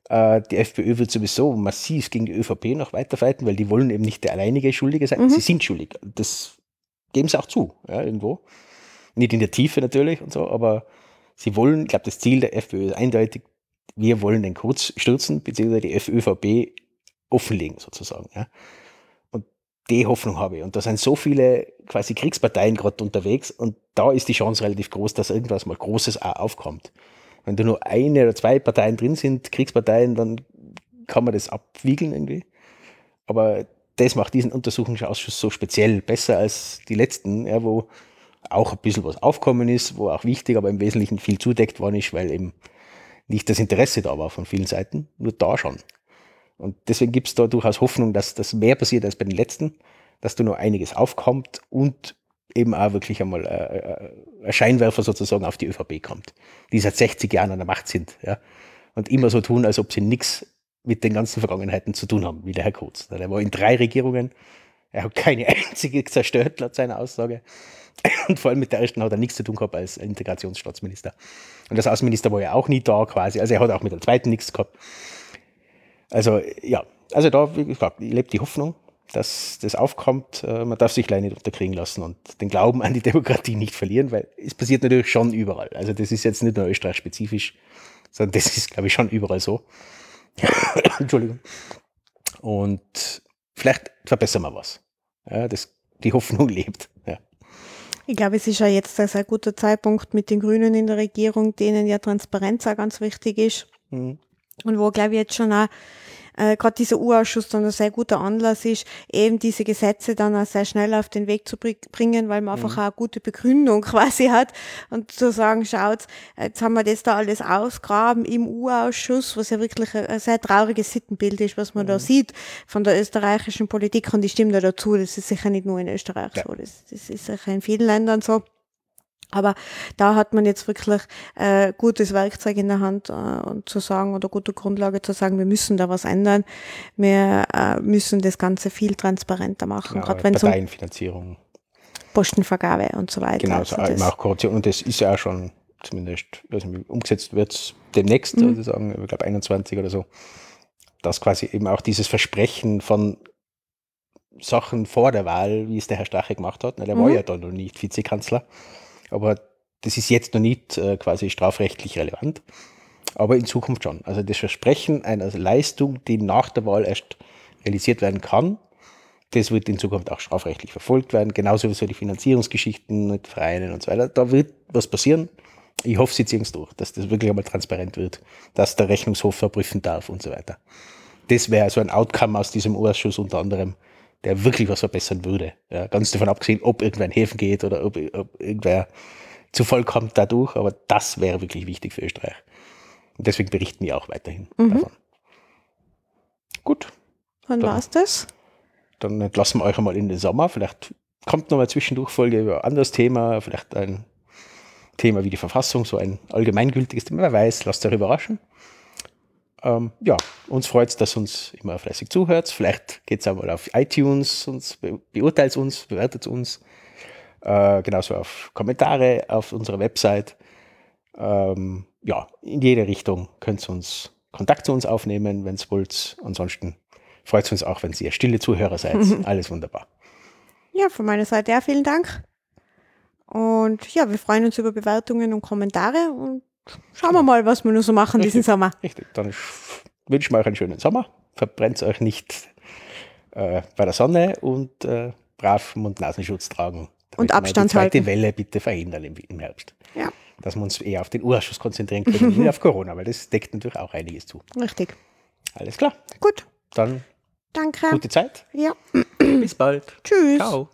Äh, die FPÖ wird sowieso massiv gegen die ÖVP noch weiter fighten, weil die wollen eben nicht der alleinige Schuldige sein. Mhm. Sie sind schuldig. Das geben sie auch zu, ja, irgendwo. Nicht in der Tiefe natürlich und so, aber sie wollen, ich glaube, das Ziel der FPÖ ist eindeutig, wir wollen den Kurz stürzen, beziehungsweise die ÖVP offenlegen sozusagen. Ja. Und die Hoffnung habe ich. Und da sind so viele quasi Kriegsparteien gerade unterwegs und da ist die Chance relativ groß, dass irgendwas mal Großes auch aufkommt. Wenn da nur eine oder zwei Parteien drin sind, Kriegsparteien, dann kann man das abwiegeln irgendwie. Aber das macht diesen Untersuchungsausschuss so speziell besser als die letzten, ja, wo auch ein bisschen was aufkommen ist, wo auch wichtig, aber im Wesentlichen viel zudeckt worden ist, weil eben nicht das Interesse da war von vielen Seiten, nur da schon. Und deswegen gibt es da durchaus Hoffnung, dass das mehr passiert als bei den letzten, dass da noch einiges aufkommt und eben auch wirklich einmal äh, äh, ein Scheinwerfer sozusagen auf die ÖVP kommt, die seit 60 Jahren an der Macht sind ja, und immer so tun, als ob sie nichts mit den ganzen Vergangenheiten zu tun haben, wie der Herr Kurz. Der war in drei Regierungen, er hat keine einzige zerstört, laut seiner Aussage. Und vor allem mit der ersten hat er nichts zu tun gehabt als Integrationsstaatsminister. Und als Außenminister war er auch nie da quasi. Also er hat auch mit der zweiten nichts gehabt. Also ja, also da, wie gesagt, lebt die Hoffnung, dass das aufkommt. Äh, man darf sich leider nicht unterkriegen lassen und den Glauben an die Demokratie nicht verlieren, weil es passiert natürlich schon überall. Also das ist jetzt nicht nur Österreich spezifisch, sondern das ist, glaube ich, schon überall so. Entschuldigung. Und vielleicht verbessern wir was. Ja, das, die Hoffnung lebt. Ja. Ich glaube, es ist ja jetzt ein sehr guter Zeitpunkt mit den Grünen in der Regierung, denen ja Transparenz auch ganz wichtig ist. Mhm. Und wo, glaube ich, jetzt schon auch äh, gerade dieser Urausschuss dann ein sehr guter Anlass ist, eben diese Gesetze dann auch sehr schnell auf den Weg zu bringen, weil man einfach mhm. auch eine gute Begründung quasi hat und zu sagen, schaut, jetzt haben wir das da alles ausgraben im Urausschuss, was ja wirklich ein sehr trauriges Sittenbild ist, was man mhm. da sieht von der österreichischen Politik und die stimmt ja dazu, das ist sicher nicht nur in Österreich ja. so, das, das ist sicher in vielen Ländern so. Aber da hat man jetzt wirklich äh, gutes Werkzeug in der Hand äh, und zu sagen oder gute Grundlage zu sagen, wir müssen da was ändern. Wir äh, müssen das Ganze viel transparenter machen. Genau, gerade wenn Parteienfinanzierung. Postenvergabe und so weiter. Genau, also eben auch Korruption. Und das ist ja auch schon zumindest, also umgesetzt wird demnächst, mhm. sozusagen, ich glaube 21 oder so, dass quasi eben auch dieses Versprechen von Sachen vor der Wahl, wie es der Herr Strache gemacht hat, na, der mhm. war ja da noch nicht Vizekanzler, aber das ist jetzt noch nicht äh, quasi strafrechtlich relevant, aber in Zukunft schon. Also das Versprechen einer Leistung, die nach der Wahl erst realisiert werden kann, Das wird in Zukunft auch strafrechtlich verfolgt werden, genauso wie so die Finanzierungsgeschichten mit Vereinen und so weiter. Da wird was passieren. Ich hoffe, sie ziehen es durch, dass das wirklich einmal transparent wird, dass der Rechnungshof verprüfen darf und so weiter. Das wäre so ein Outcome aus diesem Ausschuss unter anderem, der wirklich was verbessern würde. Ja, ganz davon abgesehen, ob irgendwer in Häfen geht oder ob, ob irgendwer zu voll kommt dadurch, aber das wäre wirklich wichtig für Österreich. Und deswegen berichten wir auch weiterhin mhm. davon. Gut. Wann war es das? Dann entlassen wir euch einmal in den Sommer. Vielleicht kommt noch mal zwischendurch Folge über ein anderes Thema, vielleicht ein Thema wie die Verfassung, so ein allgemeingültiges Thema. Wer weiß, lasst euch überraschen. Ähm, ja, uns freut es, dass uns immer fleißig zuhört. Vielleicht geht es einmal auf iTunes, uns be beurteilt uns, bewertet uns. Äh, genauso auf Kommentare auf unserer Website. Ähm, ja, in jede Richtung könnt ihr uns Kontakt zu uns aufnehmen, wenn es wollt. Ansonsten freut es uns auch, wenn ihr stille Zuhörer seid. Alles wunderbar. Ja, von meiner Seite ja, vielen Dank. Und ja, wir freuen uns über Bewertungen und Kommentare und schauen wir mal, was wir noch so machen Richtig. diesen Sommer. Richtig, dann wünschen wir euch einen schönen Sommer. Verbrennt euch nicht äh, bei der Sonne und äh, brav Mund-Nasenschutz tragen. Und Abstand die zweite halten. Welle bitte verhindern im, im Herbst. Ja, Dass wir uns eher auf den Urschuss konzentrieren können, nicht auf Corona, weil das deckt natürlich auch einiges zu. richtig. Alles klar. Gut, Dann danke. gute Zeit. Ja, Bis bald. tschüss. Ciao.